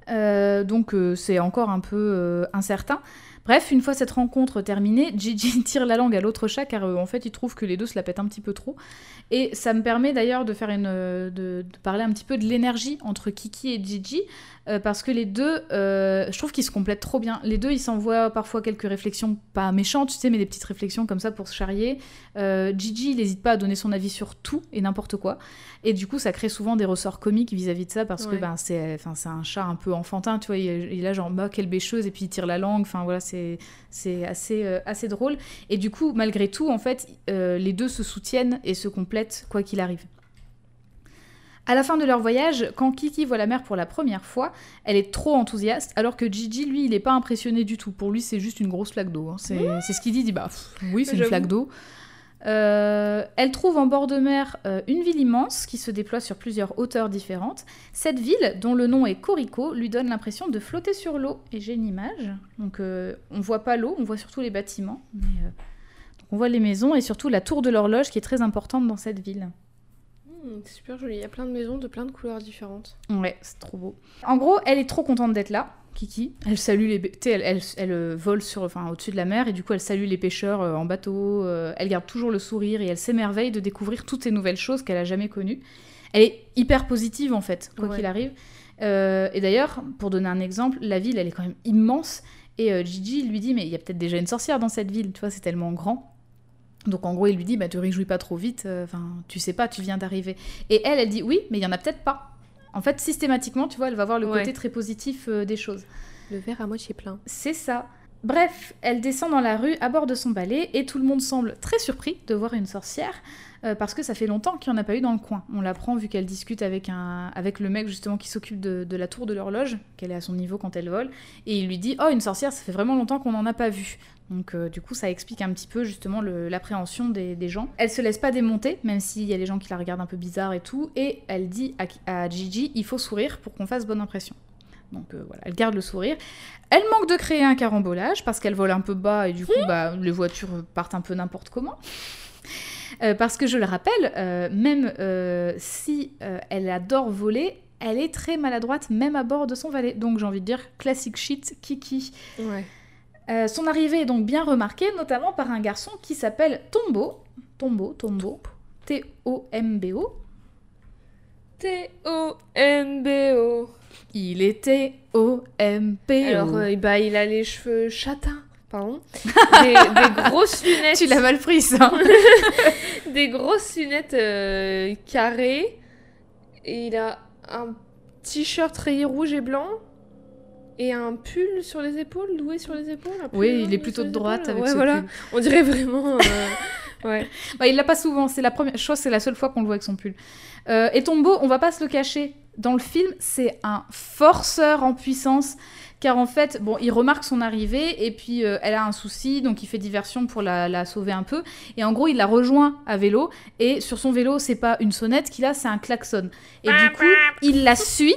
Euh, donc euh, c'est encore un peu incertain. Bref, une fois cette rencontre terminée, Gigi *laughs* tire la langue à l'autre chat car euh, en fait il trouve que les deux se la pètent un petit peu trop. Et ça me permet d'ailleurs de faire une, euh, de, de parler un petit peu de l'énergie entre Kiki et Gigi euh, parce que les deux, je trouve qu'ils se complètent trop bien. Les deux, ils s'envoient parfois quelques réflexions pas méchantes, tu sais, mais des petites réflexions comme ça pour se charrier. Gigi, il n'hésite pas à donner son avis sur tout et n'importe quoi. Et du coup, ça crée souvent des ressorts comiques vis-à-vis de ça parce que ben, c'est enfin, c'est un chat un peu enfantin, tu vois. Il, il a genre, bah, quelle bêcheuse, et puis il tire la langue. Enfin, voilà, c'est assez, euh, assez drôle. Et du coup, malgré tout, en fait, euh, les deux se soutiennent et se complètent quoi qu'il arrive. À la fin de leur voyage, quand Kiki voit la mer pour la première fois, elle est trop enthousiaste, alors que Gigi, lui, il n'est pas impressionné du tout. Pour lui, c'est juste une grosse flaque d'eau. hein. C'est c'est ce qu'il dit, il dit bah pff, oui, c'est une flaque d'eau. Euh, elle trouve en bord de mer euh, une ville immense qui se déploie sur plusieurs hauteurs différentes. Cette ville, dont le nom est Corico, lui donne l'impression de flotter sur l'eau. Et j'ai une image. Donc euh, on voit pas l'eau, on voit surtout les bâtiments. Mais, euh, on voit les maisons et surtout la tour de l'horloge qui est très importante dans cette ville. Hmm, c'est super joli, il y a plein de maisons de plein de couleurs différentes. Ouais, c'est trop beau. En gros, elle est trop contente d'être là, Kiki. Elle salue les... elle, elle, elle, euh, vole sur, enfin, au-dessus de la mer et du coup, elle salue les pêcheurs euh, en bateau. euh, elle garde toujours le sourire et elle s'émerveille de découvrir toutes ces nouvelles choses qu'elle a jamais connues. Elle est hyper positive, en fait, quoi Ouais. qu'il arrive. Euh, et d'ailleurs, pour donner un exemple, la ville, elle est quand même immense. Et euh, Gigi lui dit, mais il y a peut-être déjà une sorcière dans cette ville, tu vois, c'est tellement grand. Donc en gros, il lui dit, bah te réjouis pas trop vite, euh, enfin, tu sais pas, tu viens d'arriver. Et elle, elle dit, oui, mais il y en a peut-être pas. En fait, systématiquement, tu vois, elle va voir le Ouais. côté très positif euh, des choses. Le verre à moitié plein. C'est ça. Bref, elle descend dans la rue à bord de son balai et tout le monde semble très surpris de voir une sorcière euh, parce que ça fait longtemps qu'il n'y en a pas eu dans le coin. On l'apprend vu qu'elle discute avec, un, avec le mec justement qui s'occupe de, de la tour de l'horloge, qu'elle est à son niveau quand elle vole, et il lui dit Oh, une sorcière, ça fait vraiment longtemps qu'on n'en a pas vu. Donc euh, du coup, ça explique un petit peu justement l'appréhension des, des gens. Elle se laisse pas démonter, même s'il y a des gens qui la regardent un peu bizarre et tout, et elle dit à, à Gigi Il faut sourire pour qu'on fasse bonne impression. Donc euh, voilà, elle garde le sourire. Elle manque de créer un carambolage parce qu'elle vole un peu bas et du coup, bah, les voitures partent un peu n'importe comment. Euh, parce que je le rappelle, euh, même euh, si elle adore voler, elle est très maladroite même à bord de son valet. Donc j'ai envie de dire classic shit Kiki. Ouais. Son arrivée est donc bien remarquée, notamment par un garçon qui s'appelle Tombo. Tombo, Tombo. T-O-M-B-O. T-O-M-B-O. Il était O-M-P-O. Alors, bah, il a les cheveux châtains, pardon. Des, des *laughs* grosses lunettes. tu l'as mal pris ça. *laughs* Des grosses lunettes euh, carrées. Et il a un t-shirt rayé rouge et blanc. Et un pull sur les épaules, doué sur les épaules. oui, il est plutôt de droite épaules. avec ouais, ce voilà. pull. On dirait vraiment. euh, *laughs* ouais. Bah, il l'a pas souvent, c'est la première chose, c'est la seule fois qu'on le voit avec son pull. Euh, et Tombo, on va pas se le cacher, dans le film, c'est un forceur en puissance, car en fait, bon, il remarque son arrivée et puis euh, elle a un souci, donc il fait diversion pour la, la sauver un peu. Et en gros, il la rejoint à vélo et sur son vélo, c'est pas une sonnette qu'il a, c'est un klaxon. Et du coup, il la suit.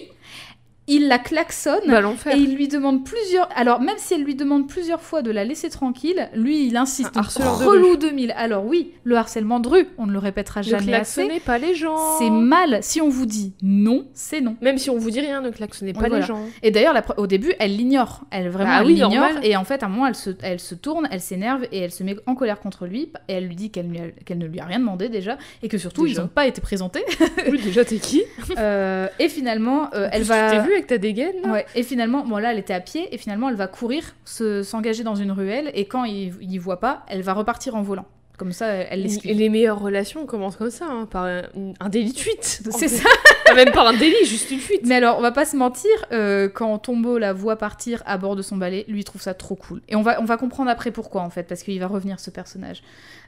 Il la klaxonne. Bah. Et il lui demande plusieurs. Alors, même si elle lui demande plusieurs fois de la laisser tranquille, lui, il insiste. Un harceleur de relou 2000. Alors, oui, le harcèlement de rue, on ne le répétera Ne jamais assez. klaxonnez pas les gens. C'est mal. Si on vous dit non, c'est non. Même si on vous dit rien, ne klaxonnez pas les gens. Et d'ailleurs, au début, elle l'ignore. Elle vraiment Bah elle oui, l'ignore. Et en fait, à un moment, elle se, elle se tourne, elle s'énerve et elle se met en colère contre lui. Et elle lui dit qu'elle qu'elle ne lui a rien demandé déjà et que surtout, Déjà. ils n'ont pas été présentés. Oui, déjà, t'es qui? *laughs* Euh, et finalement, euh, elle va. Avec ta dégaine et finalement, bon là, elle était à pied, et finalement, elle va courir, se- s'engager dans une ruelle, et quand il il voit pas, elle va repartir en volant. Comme ça, elle Et l'esquive. les meilleures relations commencent comme ça, hein, par un, un délit de fuite. *laughs* C'est ça. Pas même par un délit, juste une fuite. Mais alors, on va pas se mentir, euh, quand Tombeau la voit partir à bord de son balai, lui il trouve ça trop cool. Et on va, on va comprendre après pourquoi, en fait, parce qu'il va revenir ce personnage.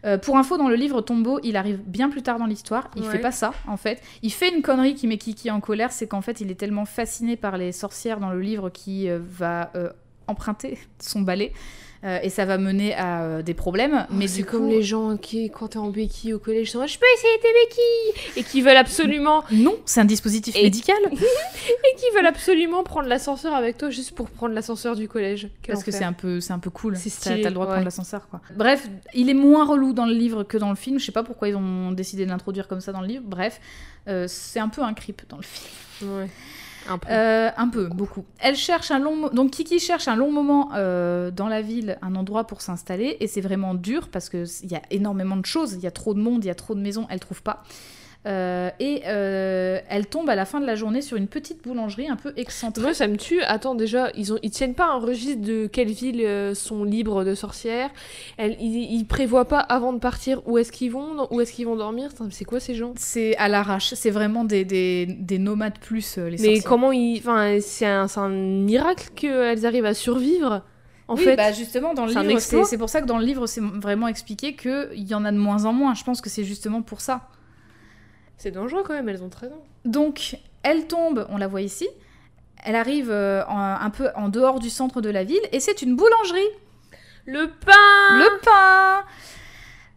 Euh, pour info, dans le livre, Tombeau, il arrive bien plus tard dans l'histoire. Il Ouais. fait pas ça, en fait. Il fait une connerie qui met Kiki en colère, c'est qu'en fait, il est tellement fasciné par les sorcières dans le livre qu'il euh, va emprunter son balai. Euh, et ça va mener à euh, des problèmes. mais mais c'est comme coup, les gens qui, quand t'es en béquille au collège, sont là, je peux essayer tes béquilles Et qui veulent absolument, *laughs* Non, c'est un dispositif Et- médical. *laughs* et qui veulent absolument prendre l'ascenseur avec toi juste pour prendre l'ascenseur du collège. Quel Parce que c'est un peu, c'est un peu cool. C'est T'as stylé, t'as le droit de prendre l'ascenseur, quoi. Bref, il est moins relou dans le livre que dans le film. Je sais pas pourquoi ils ont décidé de l'introduire comme ça dans le livre. Bref, euh, c'est un peu un creep dans le film. Ouais. Un peu. Euh, un peu, beaucoup. Elle cherche un long, donc Kiki cherche un long moment euh, dans la ville, un endroit pour s'installer, et c'est vraiment dur parce que il y a énormément de choses, il y a trop de monde, il y a trop de maisons, elle trouve pas. Euh, et euh, elle tombe à la fin de la journée sur une petite boulangerie un peu excentrique. Moi, ça me tue. Attends, déjà, ils, ont, ils tiennent pas un registre de quelles villes euh, sont libres de sorcières. Elles, ils, ils prévoient pas avant de partir où est-ce qu'ils vont, où est-ce qu'ils vont dormir. Mais C'est quoi ces gens? C'est à l'arrache, c'est vraiment des, des, des nomades plus, euh, les Mais sorcières. comment ils. Enfin, c'est un, miracle qu'elles arrivent à survivre. En oui, fait, bah justement, dans le livre, c'est pour ça que dans le livre, c'est vraiment expliqué qu'il y en a de moins en moins. Je pense que c'est justement pour ça. C'est dangereux quand même. Elles ont 13 ans. Donc, elle tombe, on la voit ici. Elle arrive euh, en- un peu en dehors du centre de la ville et c'est une boulangerie. Le pain Le pain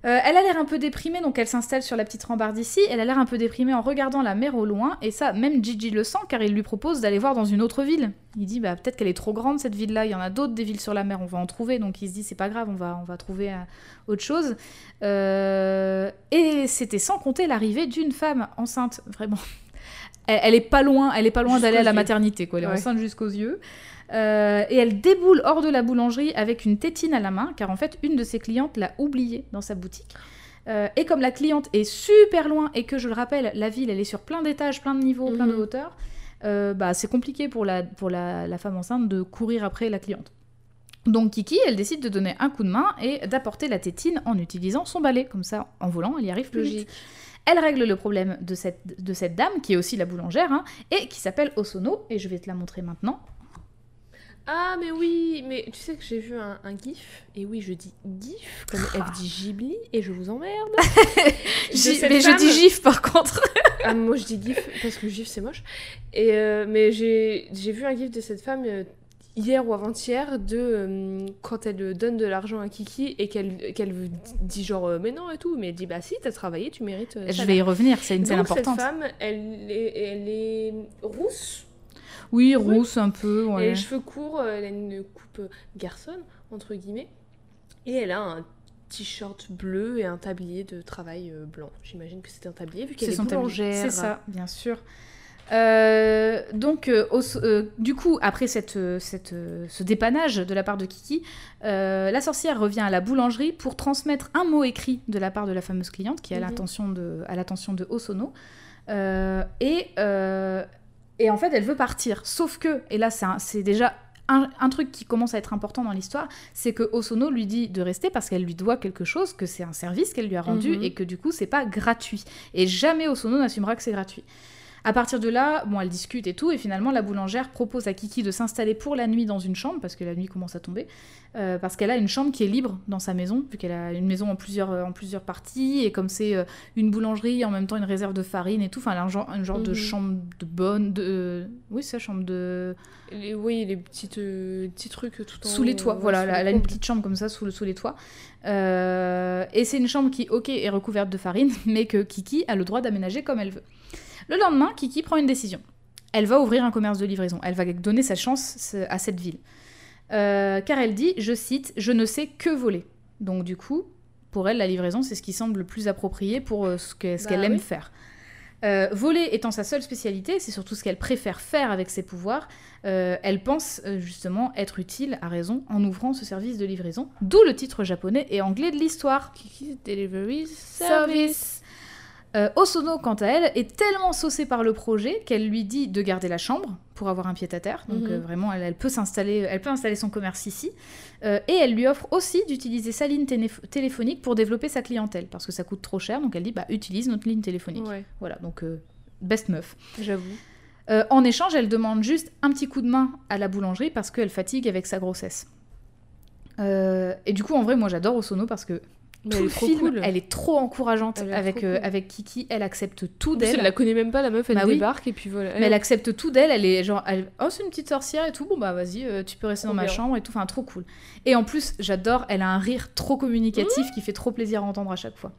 Euh, Elle a l'air un peu déprimée, donc elle s'installe sur la petite rambarde ici. Elle a l'air un peu déprimée en regardant la mer au loin, et ça, même Gigi le sent, car il lui propose d'aller voir dans une autre ville. Il dit, bah peut-être qu'elle est trop grande cette ville-là, il y en a d'autres des villes sur la mer, on va en trouver. Donc il se dit, c'est pas grave, on va, on va trouver euh, autre chose. Euh, Et c'était sans compter l'arrivée d'une femme enceinte, vraiment. *laughs* Elle, elle est pas loin, elle est pas loin d'aller à la maternité, quoi. Elle est Ouais. enceinte jusqu'aux yeux. Euh, et elle déboule hors de la boulangerie avec une tétine à la main, car en fait, une de ses clientes l'a oubliée dans sa boutique. Euh, et comme la cliente est super loin et que je le rappelle, la ville elle est sur plein d'étages, plein de niveaux, plein de Mhm. hauteurs, euh, bah, c'est compliqué pour, la, pour la, la femme enceinte de courir après la cliente. Donc Kiki, elle décide de donner un coup de main et d'apporter la tétine en utilisant son balai. Comme ça, en volant, elle y arrive plus vite. Elle règle le problème de cette, de cette dame, qui est aussi la boulangère, hein, et qui s'appelle Osono, et je vais te la montrer maintenant. Ah, mais oui, mais tu sais que j'ai vu un, un gif, et oui, je dis gif, comme F dit Ghibli, et je vous emmerde. *laughs* Mais je dis gif par contre. *laughs* Ah, moi je dis gif parce que gif c'est moche. Et euh, mais j'ai vu un gif de cette femme euh, hier ou avant-hier de euh, quand elle donne de l'argent à Kiki et qu'elle qu'elle dit genre euh, mais non et tout, mais elle dit bah si t'as travaillé tu mérites. euh, je vais y revenir, c'est une scène importante. cette femme elle est, elle est rousse, Oui, rousse un peu, elle a les cheveux courts, euh, elle a une coupe euh, garçonne entre guillemets et elle a un t-shirt bleu et un tablier de travail euh, blanc. J'imagine que c'était un tablier vu qu'elle C'est est son tablier. boulangère. C'est ça, bien sûr. Euh, donc, euh, au- euh, du coup, après cette, cette, ce dépannage de la part de Kiki, la sorcière revient à la boulangerie pour transmettre un mot écrit de la part de la fameuse cliente qui est à Mhm. l'attention de, à l'attention de Osono. Et, et en fait, elle veut partir. Sauf que, et là, c'est déjà un, un truc qui commence à être important dans l'histoire, c'est que Osono lui dit de rester parce qu'elle lui doit quelque chose, que c'est un service qu'elle lui a rendu Mhm. et que du coup, c'est pas gratuit. Et jamais Osono n'assumera que c'est gratuit. À partir de là, bon, elle discute et tout, et finalement, la boulangère propose à Kiki de s'installer pour la nuit dans une chambre, parce que la nuit commence à tomber, euh, parce qu'elle a une chambre qui est libre dans sa maison, vu qu'elle a une maison en plusieurs, en plusieurs parties, et comme c'est euh, une boulangerie, en même temps une réserve de farine et tout, enfin, elle a un genre, un genre de Mhm. chambre de bonne, de... euh, oui, c'est ça, chambre de... Les- oui, les petites, petits trucs tout en sous les toits. Voilà, elle a, elle a une petite chambre comme ça sous, le, sous les toits. Et c'est une chambre qui, ok, est recouverte de farine, *laughs* mais que Kiki a le droit d'aménager comme elle veut. Le lendemain, Kiki prend une décision. elle va ouvrir un commerce de livraison. Elle va donner sa chance à cette ville. Euh, car elle dit, je cite, Je ne sais que voler. Donc du coup, pour elle, la livraison, c'est ce qui semble le plus approprié pour euh, ce qu'elle Bah aime oui. faire. Euh, voler étant sa seule spécialité, c'est surtout ce qu'elle préfère faire avec ses pouvoirs. Euh, elle pense euh, justement être utile, à raison, en ouvrant ce service de livraison, d'où le titre japonais et anglais de l'histoire. Kiki's Delivery Service. Euh, Osono, quant à elle, est tellement saucée par le projet qu'elle lui dit de garder la chambre pour avoir un pied à terre. Donc Mhm. euh, vraiment, elle, elle peut s'installer, elle peut installer son commerce ici. Euh, et elle lui offre aussi d'utiliser sa ligne téléphonique pour développer sa clientèle parce que ça coûte trop cher. Donc elle dit bah utilise notre ligne téléphonique. Ouais, Voilà, donc euh, best meuf. j'avoue. Euh, en échange, elle demande juste un petit coup de main à la boulangerie parce qu'elle fatigue avec sa grossesse. Euh, et du coup, en vrai, moi j'adore Osono parce que Mais tout elle le est trop film, cool. elle est trop encourageante Elle avec, trop euh, cool. avec Kiki. Elle accepte tout d'elle. elle la connaît même pas, la meuf, elle Bah oui. débarque et puis voilà. Mais elle accepte tout d'elle. Elle est genre, elle- oh c'est une petite sorcière et tout. Bon bah vas-y, euh, tu peux rester dans ma chambre et tout. Enfin trop cool. Et en plus, j'adore. Elle a un rire trop communicatif qui fait trop plaisir à entendre à chaque fois.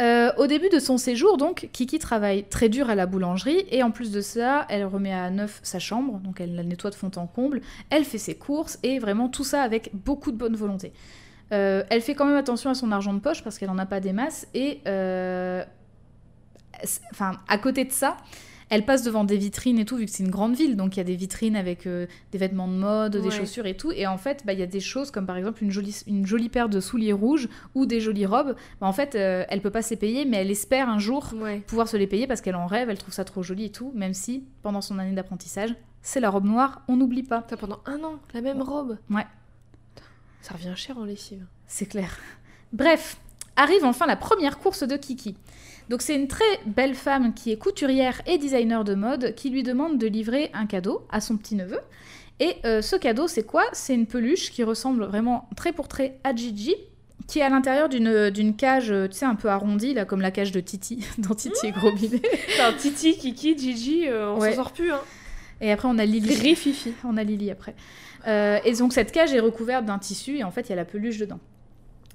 Euh, au début de son séjour, donc, Kiki travaille très dur à la boulangerie et en plus de ça, elle remet à neuf sa chambre, donc elle la nettoie de fond en comble, elle fait ses courses et vraiment tout ça avec beaucoup de bonne volonté. Euh, elle fait quand même attention à son argent de poche parce qu'elle en a pas des masses et, euh, enfin, à côté de ça, elle passe devant des vitrines et tout, vu que c'est une grande ville, donc il y a des vitrines avec euh, des vêtements de mode, des chaussures et tout. Et en fait, bah, il y a des choses comme par exemple une jolie, une jolie paire de souliers rouges ou des jolies robes. Bah, en fait, euh, elle peut pas se les payer, mais elle espère un jour Ouais. pouvoir se les payer parce qu'elle en rêve, elle trouve ça trop joli et tout, même si pendant son année d'apprentissage, c'est la robe noire, on n'oublie pas. Putain, pendant un an, la même robe? Ouais. Ça revient cher en lessive. C'est clair. Bref, arrive enfin la première course de Kiki. Donc c'est une très belle femme qui est couturière et designer de mode qui lui demande de livrer un cadeau à son petit-neveu. Et euh, ce cadeau, c'est quoi? C'est une peluche qui ressemble vraiment trait pour trait à Gigi, qui est à l'intérieur d'une d'une cage, euh, tu sais, un peu arrondie, là, comme la cage de Titi, *laughs* dans Titi et Gros. Putain, Titi, Kiki, Gigi, euh, on Ouais. s'en sort plus, hein. Et après, on a Lily. Rififi. On a Lily après. Euh, et donc cette cage est recouverte d'un tissu et en fait il y a la peluche dedans.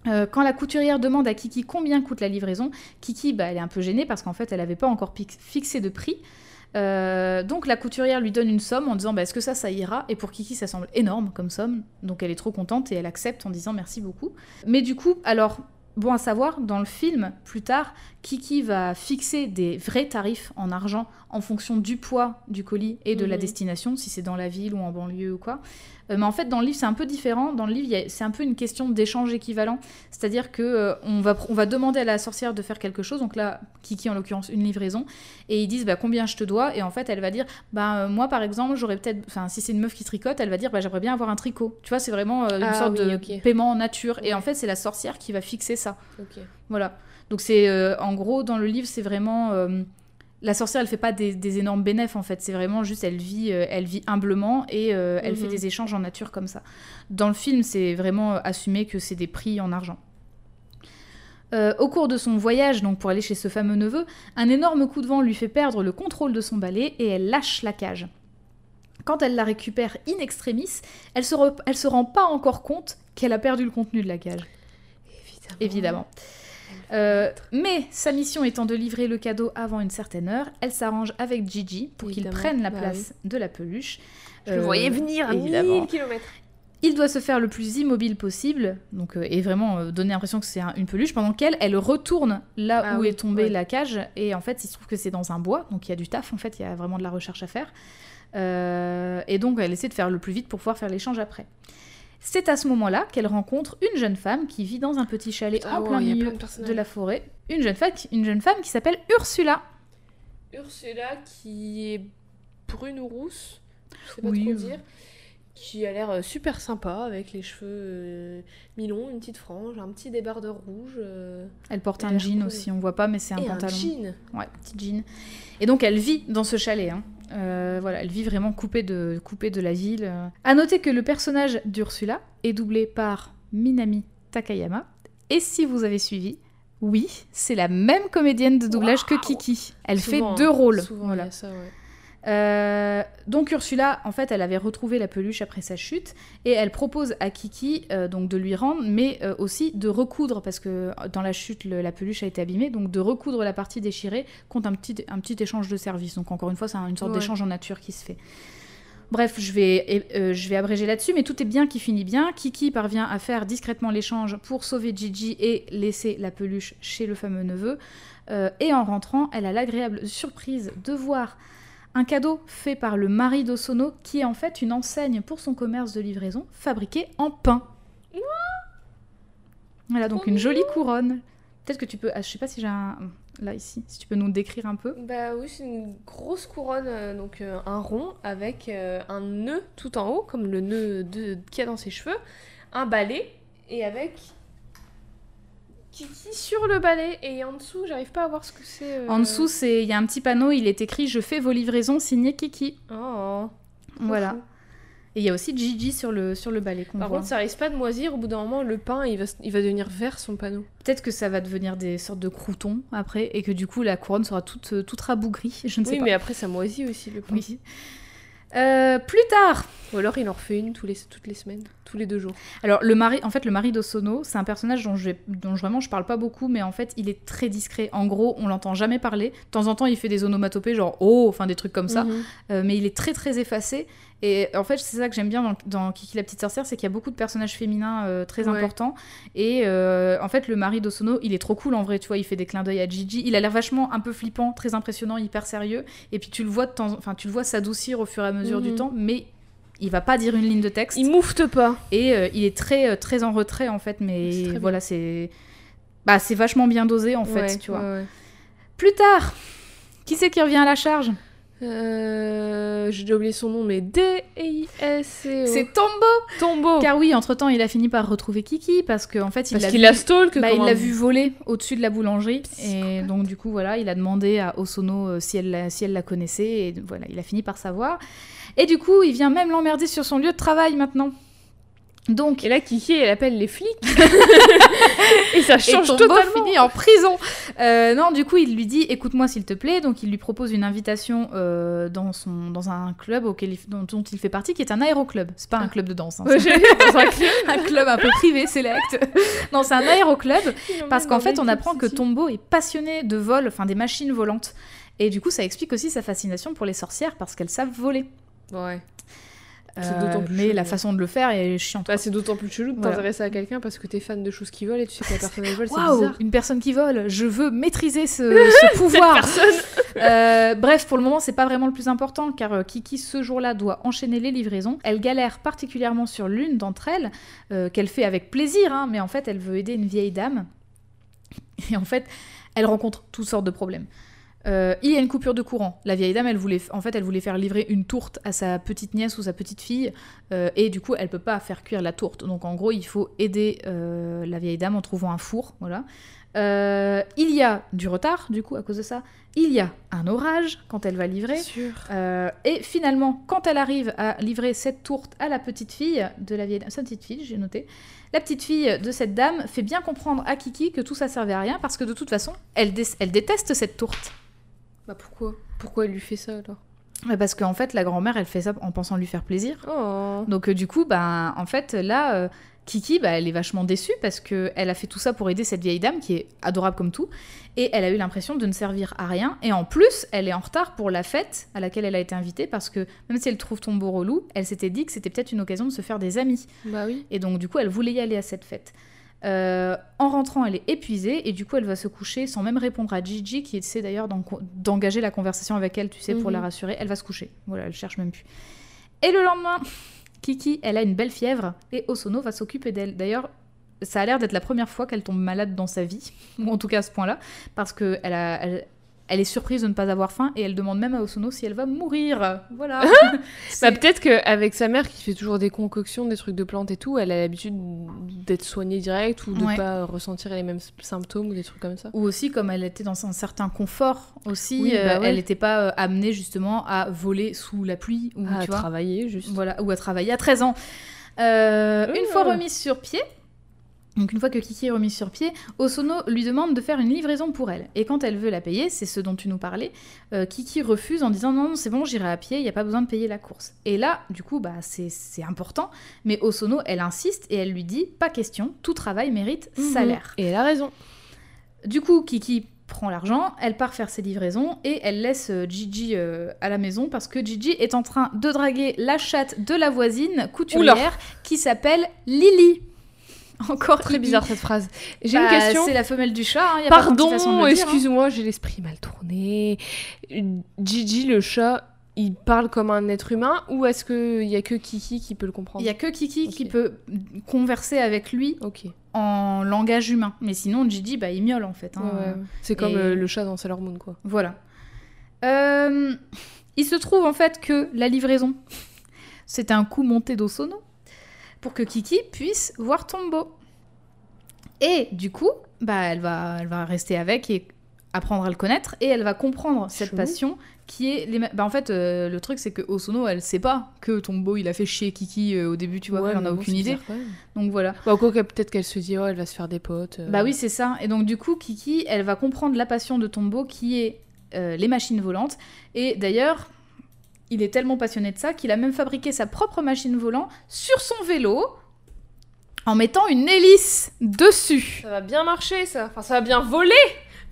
Euh, quand la couturière demande à Kiki combien coûte la livraison, Kiki bah, elle est un peu gênée parce qu'en fait elle n'avait pas encore fixé de prix. Euh, donc la couturière lui donne une somme en disant bah, est-ce que ça ça ira? Et pour Kiki ça semble énorme comme somme donc elle est trop contente et elle accepte en disant merci beaucoup mais du coup alors bon à savoir dans le film plus tard Kiki va fixer des vrais tarifs en argent en fonction du poids du colis et de la Mhm. destination si c'est dans la ville ou en banlieue ou quoi. Euh, mais en fait dans le livre c'est un peu différent. Dans le livre c'est un peu une question d'échange équivalent. C'est-à-dire que euh, on, va, on va demander à la sorcière de faire quelque chose. Donc là Kiki en l'occurrence une livraison. Et ils disent bah, combien je te dois? Et en fait elle va dire bah euh, moi par exemple j'aurais peut-être enfin si c'est une meuf qui tricote elle va dire bah j'aimerais bien avoir un tricot. Tu vois c'est vraiment une Ah sorte oui, de paiement en nature. Et en fait c'est la sorcière qui va fixer ça. Voilà donc c'est euh, en gros dans le livre c'est vraiment euh, la sorcière elle fait pas des, des énormes bénéfices en fait c'est vraiment juste elle vit euh, elle vit humblement et elle Mhm. fait des échanges en nature comme ça dans le film c'est vraiment assumé que c'est des prix en argent au cours de son voyage, donc pour aller chez ce fameux neveu, un énorme coup de vent lui fait perdre le contrôle de son balai et elle lâche la cage. Quand elle la récupère in extremis, elle se, elle se rend pas encore compte qu'elle a perdu le contenu de la cage Évidemment. évidemment. Euh, mais sa mission étant de livrer le cadeau avant une certaine heure, elle s'arrange avec Gigi pour Évidemment, prennent la bah place de la peluche. Je le Euh, voyais venir à évidemment. 1000 km. Il doit se faire le plus immobile possible, donc euh, et vraiment euh, donner l'impression que c'est un- une peluche, pendant qu'elle, elle retourne là Ah où oui, est tombée ouais. la cage, et en fait, il se trouve que c'est dans un bois, donc il y a du taf, en fait, il y a vraiment de la recherche à faire. Euh, et donc, elle essaie de faire le plus vite pour pouvoir faire l'échange après. C'est à ce moment-là qu'elle rencontre une jeune femme qui vit dans un petit chalet en plein milieu de la forêt. Une jeune, femme, une jeune femme qui s'appelle Ursula. Ursula qui est brune ou rousse, je sais pas Oui, trop dire, qui a l'air euh, super sympa avec les cheveux euh, mi-longs, une petite frange, un petit débardeur rouge euh, Elle porte un jean cool. aussi, on voit pas, mais c'est un et un pantalon. jean. Ouais, petit jean. Et donc elle vit dans ce chalet. hein. Euh, voilà, elle vit vraiment coupée de, coupée de la ville. À noter que le personnage d'Ursula est doublé par Minami Takayama. Et si vous avez suivi, oui, c'est la même comédienne de doublage que. Kiki. Elle Souvent, fait deux rôles. Souvent, Voilà. ça, ouais. Euh, donc Ursula, en fait, elle avait retrouvé la peluche après sa chute et elle propose à Kiki euh, donc de lui rendre, mais euh, aussi de recoudre parce que dans la chute le- la peluche a été abîmée, donc de recoudre la partie déchirée contre un petit un petit échange de service. Donc encore une fois, c'est un- une sorte Ouais. d'échange en nature qui se fait. Bref, je vais, euh, je vais abréger là-dessus, mais tout est bien qui finit bien. Kiki parvient à faire discrètement l'échange pour sauver Gigi et laisser la peluche chez le fameux neveu. Euh, et en rentrant, elle a l'agréable surprise de voir un cadeau fait par le mari d'Osono, qui est en fait une enseigne pour son commerce de livraison fabriquée en pain. Voilà, donc une jolie couronne. Peut-être que tu peux. ah, je sais pas si j'ai un. Là, ici, si tu peux nous décrire un peu. Bah oui, c'est une grosse couronne, euh, donc euh, un rond avec euh, un nœud tout en haut, comme le nœud de- qu'il y a dans ses cheveux, un balai, et avec Kiki sur le balai, et en dessous, j'arrive pas à voir ce que c'est. euh. En dessous, c'est il y a un petit panneau, il est écrit Je fais vos livraisons signé Kiki. Oh, Voilà. Et il y a aussi Gigi sur le, sur le balai Par voit. contre, ça risque pas de moisir, au bout d'un moment, le pain, il va, il va devenir vert, son panneau. Peut-être que ça va devenir des sortes de croutons après et que du coup la couronne sera toute, toute rabougrie. Je ne sais Oui, pas. mais après, ça moisit aussi, le pain. Oui. Euh, plus tard, Ou alors, il en refait une tous les, toutes les semaines, tous les deux jours. alors le mari, en fait le mari d'Osono, c'est un personnage dont, je, dont je- vraiment je parle pas beaucoup, mais en fait il est très discret. En gros, on l'entend jamais parler. De temps en temps, il fait des onomatopées genre oh, enfin des trucs comme ça. Mhm. Euh, mais il est très très effacé. Et en fait, c'est ça que j'aime bien dans, dans Kiki la petite sorcière, c'est qu'il y a beaucoup de personnages féminins euh, très Ouais. importants. Et euh, en fait, le mari d'Osono, il est trop cool en vrai, tu vois, il fait des clins d'œil à Gigi. Il a l'air vachement un peu flippant, très impressionnant, hyper sérieux. Et puis tu le vois de temps, enfin tu le vois s'adoucir au fur et à mesure du Mhm. temps, mais il va pas dire une ligne de texte. Il moufte pas. Et euh, il est très très en retrait en fait, mais voilà, c'est bah c'est vachement bien dosé en fait, tu vois. ouais. Plus tard, qui c'est qui revient à la charge? Euh, J'ai oublié son nom, mais D-I-S-C-O. C'est Tombo. Tombeau. Car oui, entre-temps, il a fini par retrouver Kiki parce qu'en fait, il Parce l'a qu'il vu- stalk bah, il l'a vu voler au-dessus de la boulangerie. Et donc, du coup, voilà, il a demandé à Osono euh, si elle, la, si elle la connaissait. Et voilà, il a fini par savoir. Et du coup, il vient même l'emmerder sur son lieu de travail maintenant. Donc, Et là, Kiki, elle appelle les flics. *laughs* et ça et change Tombo totalement. finit en prison. Euh, non, du coup, il lui dit écoute-moi s'il te plaît. Donc, il lui propose une invitation euh, dans, son, dans un club auquel il- dont, dont il fait partie, qui est un aéroclub. C'est pas un club de danse. hein, Ouais, un *laughs* club. un club un peu privé, select. non, c'est un aéroclub. *laughs* Parce qu'en fait, on apprend que. Tombo est passionné de vol, enfin des machines volantes. Et du coup, ça explique aussi sa fascination pour les sorcières parce qu'elles savent voler. Ouais. Euh, mais chelou, la ouais. façon de le faire est chiante. Bah, c'est d'autant plus chelou de Voilà. t'intéresser à quelqu'un parce que t'es fan de choses qui volent et tu sais que la personne elle vole, c'est Waouh, bizarre. une personne qui vole, je veux maîtriser ce, *laughs* ce pouvoir. *laughs* Euh, bref, pour le moment, c'est pas vraiment le plus important car euh, Kiki ce jour-là doit enchaîner les livraisons. Elle galère particulièrement sur l'une d'entre elles, euh, qu'elle fait avec plaisir, hein, mais en fait, elle veut aider une vieille dame. Et en fait, elle rencontre toutes sortes de problèmes. Euh, il y a une coupure de courant. La vieille dame, elle voulait, en fait, elle voulait faire livrer une tourte à sa petite nièce ou sa petite fille, euh, et du coup, elle peut pas faire cuire la tourte. Donc, en gros, il faut aider euh, la vieille dame en trouvant un four, voilà. Il y a du retard, du coup, à cause de ça. Il y a un orage quand elle va livrer. Sûr. Et finalement, quand elle arrive à livrer cette tourte à la petite fille de la vieille dame, sa petite fille, j'ai noté, la petite fille de cette dame fait bien comprendre à Kiki que tout ça servait à rien parce que de toute façon, elle, dé- elle déteste cette tourte. Bah pourquoi? Pourquoi elle lui fait ça alors? Parce qu'en fait, la grand-mère, elle fait ça en pensant lui faire plaisir. Oh. Donc euh, du coup, bah, en fait, là, euh, Kiki, bah, elle est vachement déçue parce que elle a fait tout ça pour aider cette vieille dame qui est adorable comme tout, et elle a eu l'impression de ne servir à rien. Et en plus, elle est en retard pour la fête à laquelle elle a été invitée parce que même si elle trouve Tombeau relou, elle s'était dit que c'était peut-être une occasion de se faire des amis. Bah oui. Et donc du coup, elle voulait y aller à cette fête. Euh, en rentrant, elle est épuisée et du coup, elle va se coucher sans même répondre à Gigi, qui essaie d'ailleurs d'en- d'engager la conversation avec elle, tu sais, pour Mhm. la rassurer. Elle va se coucher. Voilà, elle cherche même plus. Et le lendemain, Kiki, elle a une belle fièvre et Osono va s'occuper d'elle. D'ailleurs, ça a l'air d'être la première fois qu'elle tombe malade dans sa vie, *laughs* ou en tout cas à ce point-là, parce que elle, a- elle, elle est surprise de ne pas avoir faim et elle demande même à Osono si elle va mourir. Voilà. *laughs* Bah C'est- peut-être qu'avec sa mère qui fait toujours des concoctions, des trucs de plantes et tout, elle a l'habitude d'être soignée direct ou de Ouais. pas ressentir les mêmes symptômes ou des trucs comme ça. Ou aussi, comme elle était dans un certain confort, aussi, Oui, euh, bah ouais. elle n'était pas euh, amenée justement à voler sous la pluie ou, à tu vois, travailler juste. voilà, ou à travailler à 13 ans. Euh, Euh. Une fois remise sur pied, Donc une fois que Kiki est remise sur pied, Osono lui demande de faire une livraison pour elle. Et quand elle veut la payer, c'est ce dont tu nous parlais, euh, Kiki refuse en disant non, non c'est bon, j'irai à pied, il n'y a pas besoin de payer la course. Et là, du coup, bah, c'est c'est important, mais Osono, elle insiste et elle lui dit, pas question, tout travail mérite salaire. Et elle a raison. Du coup, Kiki prend l'argent, elle part faire ses livraisons et elle laisse euh, Gigi euh, à la maison parce que Gigi est en train de draguer la chatte de la voisine couturière qui s'appelle Lily. *laughs* Encore Très bizarre cette phrase. J'ai Bah, une question. C'est la femelle du chat. hein, y a pas 30 façons de Pardon, dire, hein. excuse-moi, j'ai l'esprit mal tourné. Gigi, le chat, il parle comme un être humain ou est-ce qu'il y a que Kiki qui peut le comprendre? Il y a que Kiki qui peut converser avec lui en langage humain. Mais sinon, Gigi, bah, il miaule en fait. hein. Ouais, ouais. C'est comme euh, le chat dans Sailor Moon, quoi. Voilà. Euh, il se trouve en fait que la livraison, *laughs* c'était un coup monté d'Osono pour que Kiki puisse voir Tombo. Et du coup, bah, elle, va, elle va rester avec et apprendre à le connaître et elle va comprendre cette passion qui est les bah en fait euh, le truc c'est que Osono elle sait pas que Tombo il a fait chier Kiki euh, au début tu vois Ouais, elle en a bon, aucune idée bizarre donc voilà Bah, peut-être qu'elle se dit, oh, elle va se faire des potes. euh. bah oui, c'est ça. Et donc, du coup, Kiki, elle va comprendre la passion de Tombo qui est les machines volantes. Et d'ailleurs, il est tellement passionné de ça qu'il a même fabriqué sa propre machine volante sur son vélo en mettant une hélice dessus. Ça va bien marcher, ça. Enfin, ça va bien voler,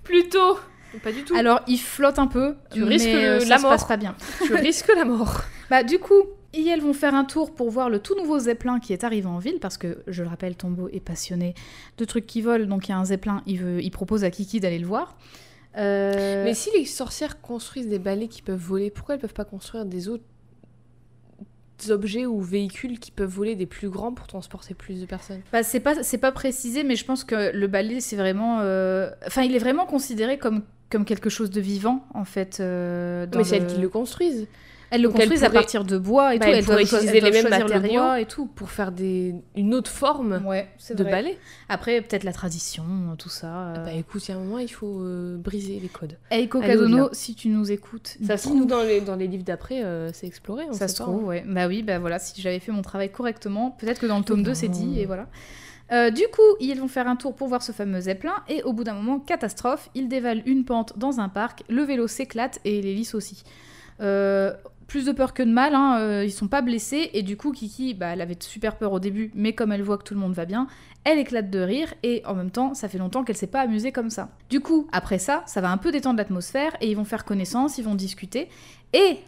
plutôt. Pas du tout. Alors, il flotte un peu, Tu mais risques euh, ça la se mort. passe pas bien. tu *laughs* risques la mort. Bah, du coup, et elles vont faire un tour pour voir le tout nouveau Zeppelin qui est arrivé en ville, parce que, je le rappelle, Tombo est passionné de trucs qui volent, donc il y a un Zeppelin, il, veut, il propose à Kiki d'aller le voir. Euh, Mais si les sorcières construisent des balais qui peuvent voler, pourquoi elles peuvent pas construire des autres objets ou véhicules qui peuvent voler des plus grands pour transporter plus de personnes? Bah, c'est pas c'est pas précisé, mais je pense que le balai c'est vraiment, euh, enfin il est vraiment considéré comme comme quelque chose de vivant en fait. euh, dans Mais c'est le- elles qui le construisent. Elles le Donc, elles construisent à partir de bois et Bah, tout. elles pourraient doivent utiliser elles les mêmes le matériaux et tout. pour faire des... une autre forme Ouais, de vrai. balai. Après peut-être la tradition, tout ça. euh. Ah Bah écoute, il y a un moment, il faut euh, briser les codes. Eiko Kadono, si tu nous écoutes, Ça se trouve dans les, dans les livres d'après, euh, c'est exploré. On Ça sait se pas, trouve, hein. ouais. Bah oui, bah voilà, si j'avais fait mon travail correctement, peut-être que dans le tome 2 c'est dit, et voilà. Euh, du coup, ils vont faire un tour pour voir ce fameux Zeppelin, et au bout d'un moment, catastrophe, ils dévalent une pente dans un parc, le vélo s'éclate et l'hélice aussi. Euh, plus de peur que de mal, hein, euh, ils sont pas blessés, et du coup, Kiki, bah, elle avait super peur au début, mais comme elle voit que tout le monde va bien, elle éclate de rire, et en même temps, ça fait longtemps qu'elle s'est pas amusée comme ça. Du coup, après ça, ça va un peu détendre l'atmosphère, et ils vont faire connaissance, ils vont discuter, et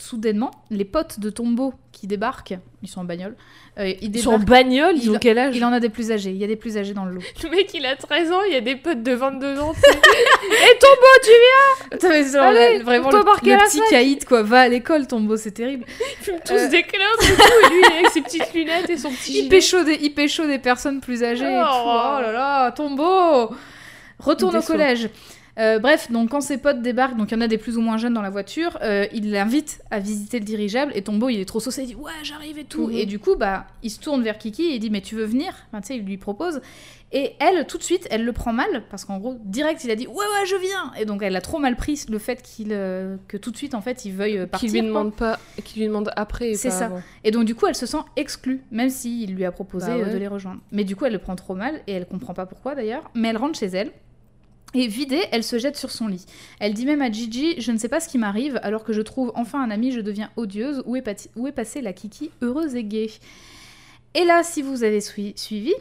soudainement, les potes de Tombo qui débarquent, ils sont en bagnole, euh, ils Ils sont en bagnole, ils ont quel âge Il en a des plus âgés, il y a des plus âgés dans le lot. *laughs* Le mec, il a 13 ans, il y a des potes de 22 ans. *laughs* Et Tombo, tu Attends, mais genre, Allez, là, vraiment le, petit caïd quoi, va à l'école Tombo, c'est terrible. *laughs* fumes tous Euh. des clopes et tout, et lui, il est avec ses petites lunettes et son petit Il pécho des, il pécho des personnes plus âgées. et tout. Oh. Oh là là, Tombo Retourne au collège. Euh, bref, donc quand ses potes débarquent, donc il y en a des plus ou moins jeunes dans la voiture, euh, il l'invite à visiter le dirigeable et Tombo il est trop saucé, il dit ouais j'arrive et tout. Mhm. Et du coup bah il se tourne vers Kiki et il dit mais tu veux venir? Enfin, tu sais il lui propose et elle tout de suite elle le prend mal parce qu'en gros direct il a dit ouais ouais je viens et donc elle a trop mal pris le fait qu'il euh, que tout de suite en fait il veuille euh, partir. Qui lui demande pas, qui lui demande après. C'est ça. avant. Et donc du coup, elle se sent exclue, même s'il lui a proposé Bah ouais. de les rejoindre. Mais du coup, elle le prend trop mal et elle comprend pas pourquoi d'ailleurs. Mais elle rentre chez elle. Et vidée, elle se jette sur son lit. Elle dit même à Gigi Je ne sais pas ce qui m'arrive, alors que je trouve enfin un ami, je deviens odieuse. Où est, passée la Kiki heureuse et gaie? Et là, si vous avez sui- suivi,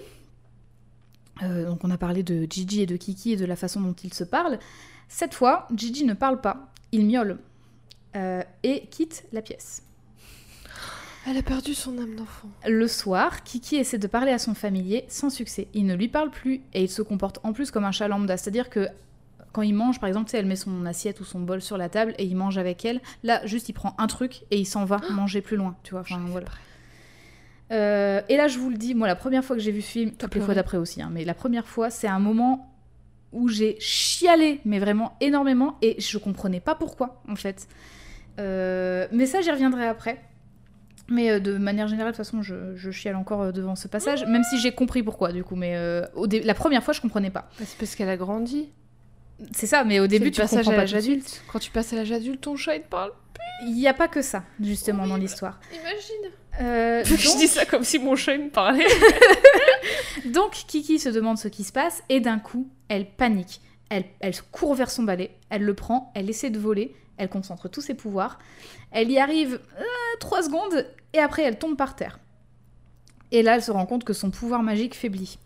euh, donc on a parlé de Gigi et de Kiki et de la façon dont ils se parlent. Cette fois, Gigi ne parle pas, il miaule euh, et quitte la pièce. Elle a perdu son âme d'enfant. Le soir, Kiki essaie de parler à son familier sans succès. Il ne lui parle plus et il se comporte en plus comme un chat lambda. C'est-à-dire que quand il mange, par exemple, elle met son assiette ou son bol sur la table et il mange avec elle. Là, juste, il prend un truc et il s'en va manger plus loin. Tu vois, enfin, voilà. Euh, et là, je vous le dis, moi, la première fois que j'ai vu ce film, toutes les fois d'après aussi, hein, mais la première fois, c'est un moment où j'ai chialé, mais vraiment énormément, et je comprenais pas pourquoi, en fait. Euh, mais ça, j'y reviendrai après. Mais euh, de manière générale, de toute façon, je, je chiale encore euh, devant ce passage, même si j'ai compris pourquoi, du coup. Mais euh, au dé- la première fois, je comprenais pas. Bah, c'est parce qu'elle a grandi. C'est ça, mais au début, tu comprends à l'âge adulte. Quand tu passes à l'âge adulte, ton chat il te parle. Il n'y a pas que ça, justement, dans l'histoire. Imagine. Euh, *laughs* je dis ça comme si mon chat il me parlait. *laughs* Donc Kiki se demande ce qui se passe et d'un coup, elle panique. Elle, elle court vers son balai, elle le prend, elle essaie de voler, elle concentre tous ses pouvoirs. Elle y arrive 3 secondes et après elle tombe par terre. Et là, elle se rend compte que son pouvoir magique faiblit.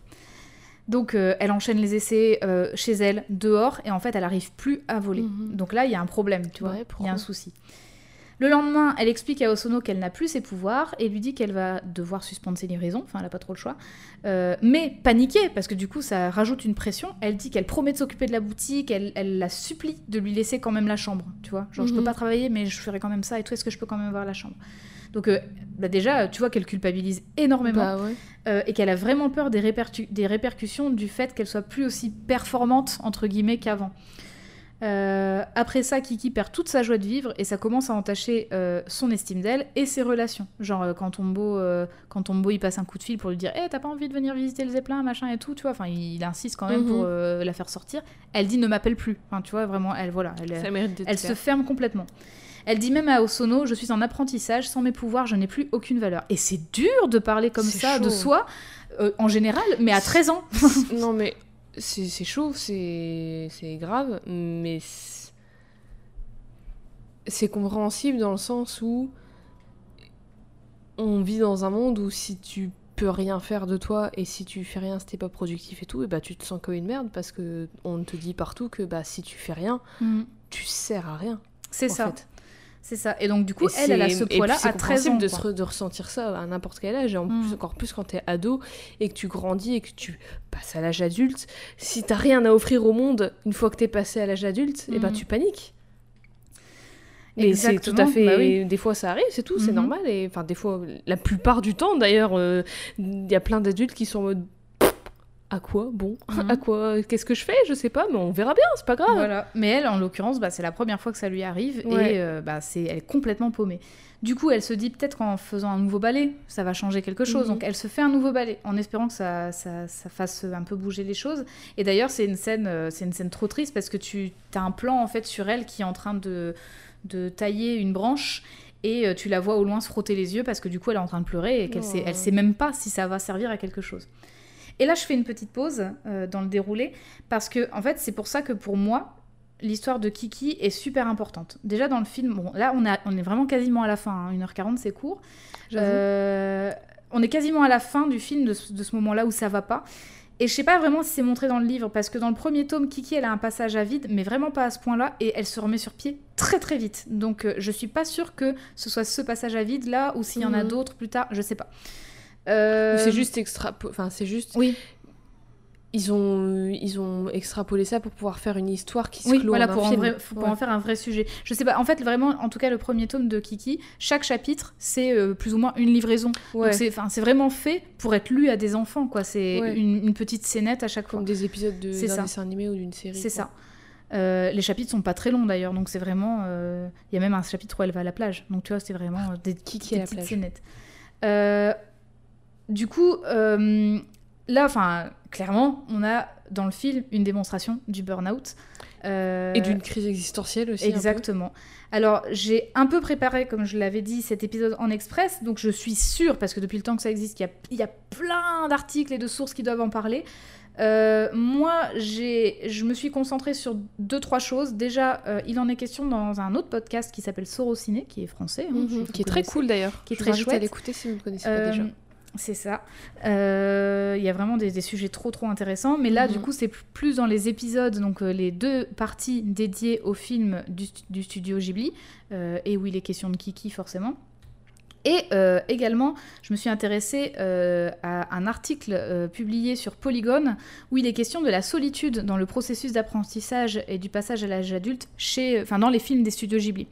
Donc euh, elle enchaîne les essais euh, chez elle, dehors, et en fait elle arrive plus à voler. Mhm. Donc là, il y a un problème, tu vois. Ouais, Il y a un souci. Le lendemain, elle explique à Osono qu'elle n'a plus ses pouvoirs et lui dit qu'elle va devoir suspendre ses livraisons, enfin elle n'a pas trop le choix. Euh, mais paniquée, parce que du coup ça rajoute une pression, elle dit qu'elle promet de s'occuper de la boutique, elle, elle la supplie de lui laisser quand même la chambre, tu vois. Genre je peux Mhm. pas travailler mais je ferai quand même ça et tout, est-ce que je peux quand même avoir la chambre? Donc euh, bah déjà, tu vois qu'elle culpabilise énormément Bah ouais. euh, et qu'elle a vraiment peur des, répercu- des répercussions du fait qu'elle soit plus aussi performante entre guillemets qu'avant. Euh, après ça, Kiki perd toute sa joie de vivre et ça commence à entacher euh, son estime d'elle et ses relations. Genre euh, quand Tombo, quand Tombo il passe un coup de fil pour lui dire, Eh, t'as pas envie de venir visiter le Zeppelin, machin et tout, tu vois. Enfin, il, il insiste quand même Mhm. pour euh, la faire sortir. Elle dit ne m'appelle plus. Enfin, tu vois vraiment, elle voilà, elle, se ferme complètement. Elle dit même à Osono, je suis en apprentissage, sans mes pouvoirs, je n'ai plus aucune valeur. Et c'est dur de parler comme ça de soi, en général, mais à 13 ans. *laughs* non mais c'est chaud, c'est grave, mais c'est- compréhensible dans le sens où on vit dans un monde où si tu peux rien faire de toi et si tu fais rien, si t'es pas productif et tout, et bah tu te sens comme une merde parce que on te dit partout que bah si tu fais rien, tu sers à rien. C'est ça. fait. C'est ça. Et donc, du coup, Et elle, elle a c'est- ce poids-là c'est à 13 ans. compréhensible de, quoi. se re- de ressentir ça à n'importe quel âge, et en Mm. plus, encore plus quand t'es ado et que tu grandis et que tu passes à l'âge adulte. Si t'as rien à offrir au monde une fois que t'es passé à l'âge adulte, et ben Mm. tu paniques. Et c'est tout à fait. bah oui. Des fois ça arrive, c'est tout, c'est Mhm. normal. Et enfin, des fois, la plupart du temps d'ailleurs, euh, il y a plein d'adultes qui sont en mode. À quoi Bon, *laughs* Mhm. à quoi Qu'est-ce que je fais? Je sais pas, mais on verra bien, c'est pas grave. Voilà. Mais elle, en l'occurrence, bah, c'est la première fois que ça lui arrive Ouais. et euh, bah, c'est, elle est complètement paumée. Du coup, elle se dit peut-être qu'en faisant un nouveau ballet, ça va changer quelque chose. Mhm. Donc, elle se fait un nouveau ballet en espérant que ça, ça, ça fasse un peu bouger les choses. Et d'ailleurs, c'est une scène, euh, c'est une scène trop triste parce que tu as un plan en fait sur elle qui est en train de, de tailler une branche. Et euh, tu la vois au loin se frotter les yeux parce que du coup elle est en train de pleurer et qu'elle sait, Oh. elle sait même pas si ça va servir à quelque chose. Et là je fais une petite pause euh, dans le déroulé parce que en fait c'est pour ça que pour moi l'histoire de Kiki est super importante. Déjà dans le film, bon là on, a, on est vraiment quasiment à la fin, hein, 1h40 c'est court. Euh, on est quasiment à la fin du film de ce, moment-là où ça va pas. Et je sais pas vraiment si c'est montré dans le livre, parce que dans le premier tome, Kiki, elle a un passage à vide, mais vraiment pas à ce point-là, et elle se remet sur pied très très vite. Donc euh, je suis pas sûre que ce soit ce passage à vide là, ou s'il y en a Mhm. d'autres plus tard, je sais pas. Euh, C'est juste extra. Enfin, c'est juste. Oui, Ils ont, ils ont extrapolé ça pour pouvoir faire une histoire qui se oui clôt voilà, en un pour, en, film. vrai- pour Ouais. en faire un vrai sujet. Je sais pas, en fait, vraiment, en tout cas, le premier tome de Kiki, chaque chapitre, c'est euh, plus ou moins une livraison. Ouais. Donc c'est vraiment fait pour être lu à des enfants, quoi. C'est Ouais. une, une petite scénette à chaque fois. Comme des épisodes de- d'un dessin animé ou d'une série. C'est ça. Euh, les chapitres sont pas très longs d'ailleurs, donc c'est vraiment. euh, Il y a même un chapitre où elle va à la plage. Donc tu vois, c'est vraiment euh, des, Kiki des à la petites plage. scénettes. Euh, du coup, euh, là, enfin, clairement, on a dans le film une démonstration du burn-out. Euh, Et d'une crise existentielle aussi. Exactement. Alors, j'ai un peu préparé, comme je l'avais dit, cet épisode en express, donc je suis sûre, parce que depuis le temps que ça existe, qu'il y a, il y a plein d'articles et de sources qui doivent en parler. Euh, moi, j'ai, je me suis concentrée sur deux, trois choses. Déjà, euh, il en est question dans un autre podcast qui s'appelle Sorociné, qui est français. hein, Mhm. Qui est très cool d'ailleurs. Qui est Je vous très invite à chouette. l'écouter si vous ne connaissez pas déjà. C'est ça. Euh, Il y a vraiment des, des sujets trop trop intéressants. Mais là, Mhm. du coup, c'est plus dans les épisodes, donc euh, les deux parties dédiées au film du, stu- du studio Ghibli, euh, et où il est question de Kiki forcément. Et euh, également, je me suis intéressée euh, à un article euh, publié sur Polygon où il est question de la solitude dans le processus d'apprentissage et du passage à l'âge adulte chez, enfin, dans les films des studios Ghibli.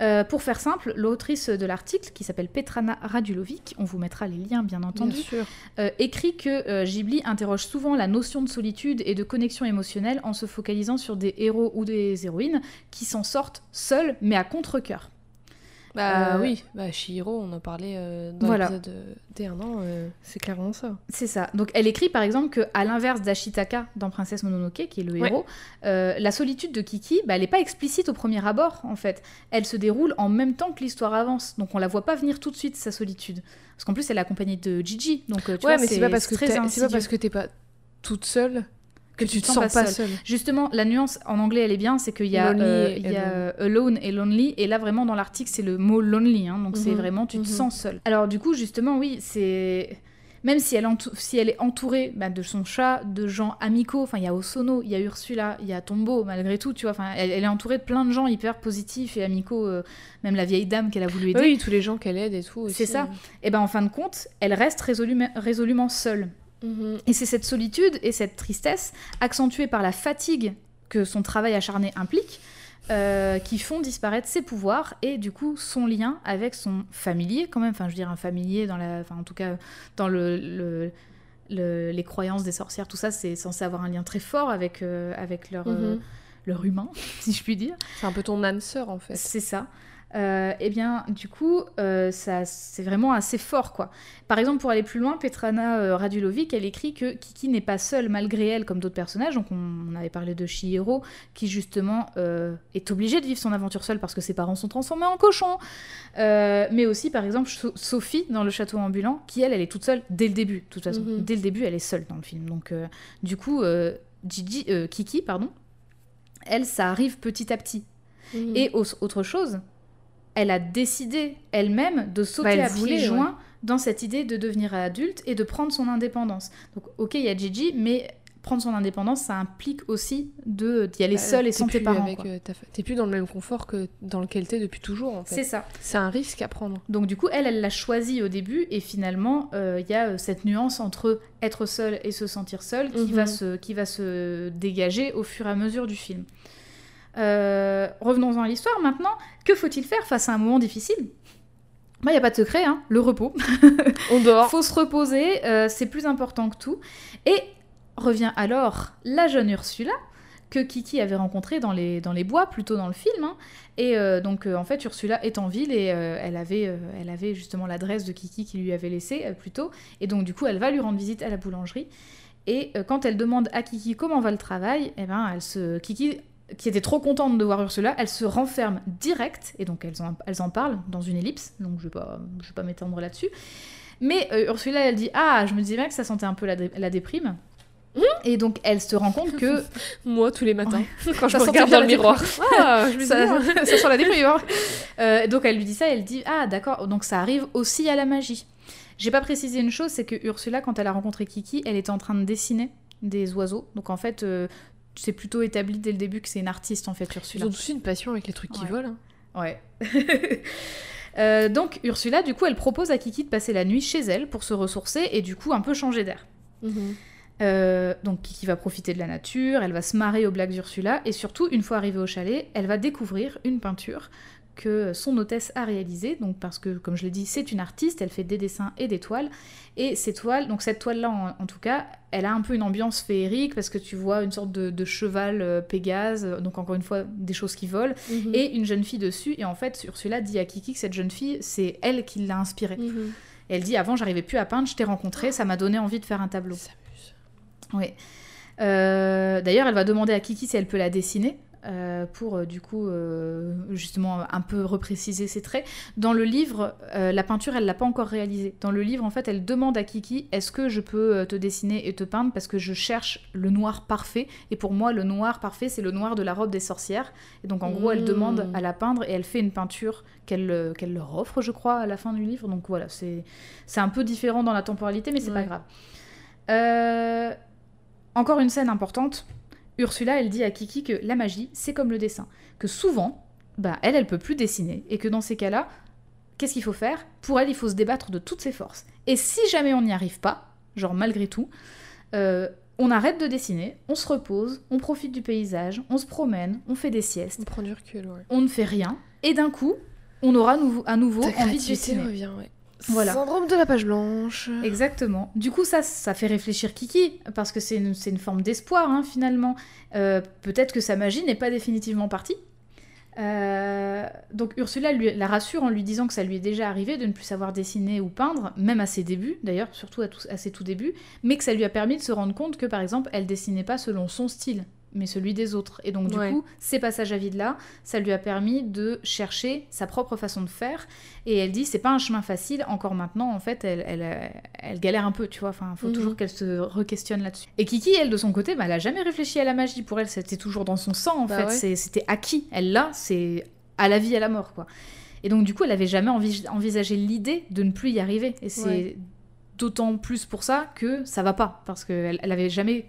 Euh, pour faire simple, l'autrice de l'article, qui s'appelle Petrana Radulovic, on vous mettra les liens bien entendu, Bien sûr. euh, écrit que euh, Ghibli interroge souvent la notion de solitude et de connexion émotionnelle en se focalisant sur des héros ou des héroïnes qui s'en sortent seuls mais à contre-coeur. Bah Euh, oui, bah Shihiro, on en parlait euh, dans Voilà. l'épisode euh, D1 an, euh, c'est clairement ça. C'est ça. Donc elle écrit par exemple que à l'inverse d'Ashitaka dans Princesse Mononoke, qui est le Ouais. héros, la solitude de Kiki, bah, elle n'est pas explicite au premier abord en fait. Elle se déroule en même temps que l'histoire avance, donc on la voit pas venir tout de suite sa solitude. Parce qu'en plus elle est accompagnée de Gigi, donc tu ouais, vois, mais c'est pas parce que c'est pas parce que t'es pas toute seule que, tu te sens pas, seule. seule. Justement, la nuance en anglais, elle est bien, c'est qu'il y a, euh, il y a euh, alone et lonely, et là vraiment dans l'article c'est le mot lonely, hein, donc c'est Mhm, vraiment tu te mhm. sens seul. Alors du coup, justement, oui, c'est même si elle, entou- si elle est entourée bah, de son chat, de gens amicaux, enfin il y a Osono, il y a Ursula, il y a Tombo, malgré tout, tu vois, enfin elle, elle est entourée de plein de gens hyper positifs et amicaux, euh, même la vieille dame qu'elle a voulu aider. Oui, tous les gens qu'elle aide et tout. C'est ça. Et ben en fin de compte, elle reste résolument, résolument seule. Mhm. Et c'est cette solitude et cette tristesse, accentuée par la fatigue que son travail acharné implique, euh, qui font disparaître ses pouvoirs et du coup son lien avec son familier quand même, enfin je veux dire un familier dans la, enfin en tout cas dans le, le- le- les croyances des sorcières, tout ça c'est censé avoir un lien très fort avec, euh, avec leur, euh, Mhm. leur humain, *laughs* si je puis dire. C'est un peu ton âme sœur en fait. C'est ça. Euh, eh bien, du coup, euh, ça, c'est vraiment assez fort, quoi. Par exemple, pour aller plus loin, Petrana euh, Radulovic, elle écrit que Kiki n'est pas seule malgré elle, comme d'autres personnages. Donc, on, on avait parlé de Chihiro, qui justement euh, est obligée de vivre son aventure seule parce que ses parents sont transformés en cochons. Mais aussi, par exemple, So- Sophie dans le château ambulant, qui elle, elle est toute seule dès le début. De toute façon, Mhm. dès le début, elle est seule dans le film. Donc, du coup, Gigi, Kiki, pardon, elle, ça arrive petit à petit. Mhm. Et au- autre chose, elle a décidé elle-même de sauter Bah, à pieds ouais. joints dans cette idée de devenir adulte et de prendre son indépendance. Donc, ok, il y a Gigi, mais prendre son indépendance, ça implique aussi de d'y aller Bah, seule et sans tes parents. euh, T'es plus dans le même confort que dans lequel t'es depuis toujours en C'est fait. ça. C'est un risque à prendre. Donc du coup, elle, elle l'a choisi au début et finalement, euh, il y a euh, cette nuance entre être seule et se sentir seule qui, Mhm. va se, qui va se dégager au fur et à mesure du film. Euh, Revenons-en à l'histoire maintenant. Que faut-il faire face à un moment difficile? Il n'y a pas de secret, hein, le repos. *laughs* On dort. faut se reposer, euh, c'est plus important que tout. Et revient alors la jeune Ursula que Kiki avait rencontrée dans les, dans les bois, plutôt dans le film. hein. Et euh, donc, en fait, Ursula est en ville et elle, avait, elle avait justement l'adresse de Kiki qui lui avait laissé euh, plus tôt. Et donc, du coup, elle va lui rendre visite à la boulangerie. Et quand elle demande à Kiki comment va le travail, eh ben, elle se... Kiki, qui était trop contente de voir Ursula, elle se renferme direct. Et donc, elles en, elles en parlent dans une ellipse. Donc, je ne vais pas, je vais pas m'étendre là-dessus. Mais euh, Ursula, elle dit Ah, je me disais bien que ça sentait un peu la, dé- la déprime. Et donc, elle se rend compte que *laughs* Moi tous les matins *laughs* quand je me regarde dans le miroir. Ah, je me dis, ça, ah. *laughs* ça sent la déprime. hein. Euh, donc, elle lui dit ça, elle dit Ah, d'accord, donc ça arrive aussi à la magie. J'ai pas précisé une chose, c'est que Ursula, quand elle a rencontré Kiki, elle était en train de dessiner des oiseaux. Donc, en fait, euh, c'est plutôt établi dès le début que c'est une artiste, en fait, Ils Ursula. ont tous une passion avec les trucs qui Ouais. volent. hein. Ouais. *laughs* Euh, donc Ursula, du coup, elle propose à Kiki de passer la nuit chez elle pour se ressourcer et du coup un peu changer d'air. Euh, donc Kiki va profiter de la nature, elle va se marrer aux blagues d'Ursula et surtout, une fois arrivée au chalet, elle va découvrir une peinture que son hôtesse a réalisée, donc parce que, comme je l'ai dit, c'est une artiste, elle fait des dessins et des toiles, et ces toiles, donc cette toile-là en, en tout cas, elle a un peu une ambiance féerique parce que tu vois une sorte de, de cheval euh, Pégase, donc encore une fois des choses qui volent, Mhm. et une jeune fille dessus. Et en fait, Ursula dit à Kiki que cette jeune fille, c'est elle qui l'a inspirée. Mhm. Et elle dit Avant, j'arrivais plus à peindre, je t'ai rencontré, ça m'a donné envie de faire un tableau. Oui. Euh, D'ailleurs, elle va demander à Kiki si elle peut la dessiner. Euh, pour euh, du coup euh, justement un peu repréciser ses traits. Dans le livre, euh, la peinture elle l'a pas encore réalisée. Dans le livre en fait elle demande à Kiki est-ce que je peux te dessiner et te peindre parce que je cherche le noir parfait et pour moi le noir parfait c'est le noir de la robe des sorcières et donc en gros elle Mmh. demande à la peindre et elle fait une peinture qu'elle leur offre je crois à la fin du livre donc voilà c'est un peu différent dans la temporalité mais c'est pas Ouais. grave. Euh, encore une scène importante. Ursula, elle dit à Kiki que la magie, c'est comme le dessin. Que souvent, bah, elle, elle peut plus dessiner. Et que dans ces cas-là, qu'est-ce qu'il faut faire? Pour elle, il faut se débattre de toutes ses forces. Et si jamais on n'y arrive pas, genre malgré tout, euh, on arrête de dessiner, on se repose, on profite du paysage, on se promène, on fait des siestes, On prend du recul, ouais. on ne fait rien. Et d'un coup, on aura à nouveau Ta envie de dessiner. revient, ouais. Voilà. Syndrome de la page blanche. Exactement. Du coup, ça, ça fait réfléchir Kiki, parce que c'est une, une forme d'espoir, hein, finalement. Euh, Peut-être que sa magie n'est pas définitivement partie. Euh, donc Ursula lui, la rassure en lui disant que ça lui est déjà arrivé de ne plus savoir dessiner ou peindre, même à ses débuts d'ailleurs, surtout à, à ses tout débuts, mais que ça lui a permis de se rendre compte que par exemple elle dessinait pas selon son style, mais celui des autres. Et donc du Ouais. coup, ces passages à vide là, ça lui a permis de chercher sa propre façon de faire. Et elle dit c'est pas un chemin facile. Encore maintenant, en fait, elle, elle, euh, elle galère un peu, tu vois. Enfin, faut Mhm. toujours qu'elle se re-questionne là-dessus. Et Kiki, elle de son côté, bah, elle a jamais réfléchi à la magie. Pour elle, c'était toujours dans son sang en Bah fait. ouais. C'était acquis. Elle l'a, c'est à la vie, à la mort, quoi. Et donc du coup, elle avait jamais envi- envisagé l'idée de ne plus y arriver. Et c'est Ouais. d'autant plus pour ça que ça va pas, parce qu'elle elle avait jamais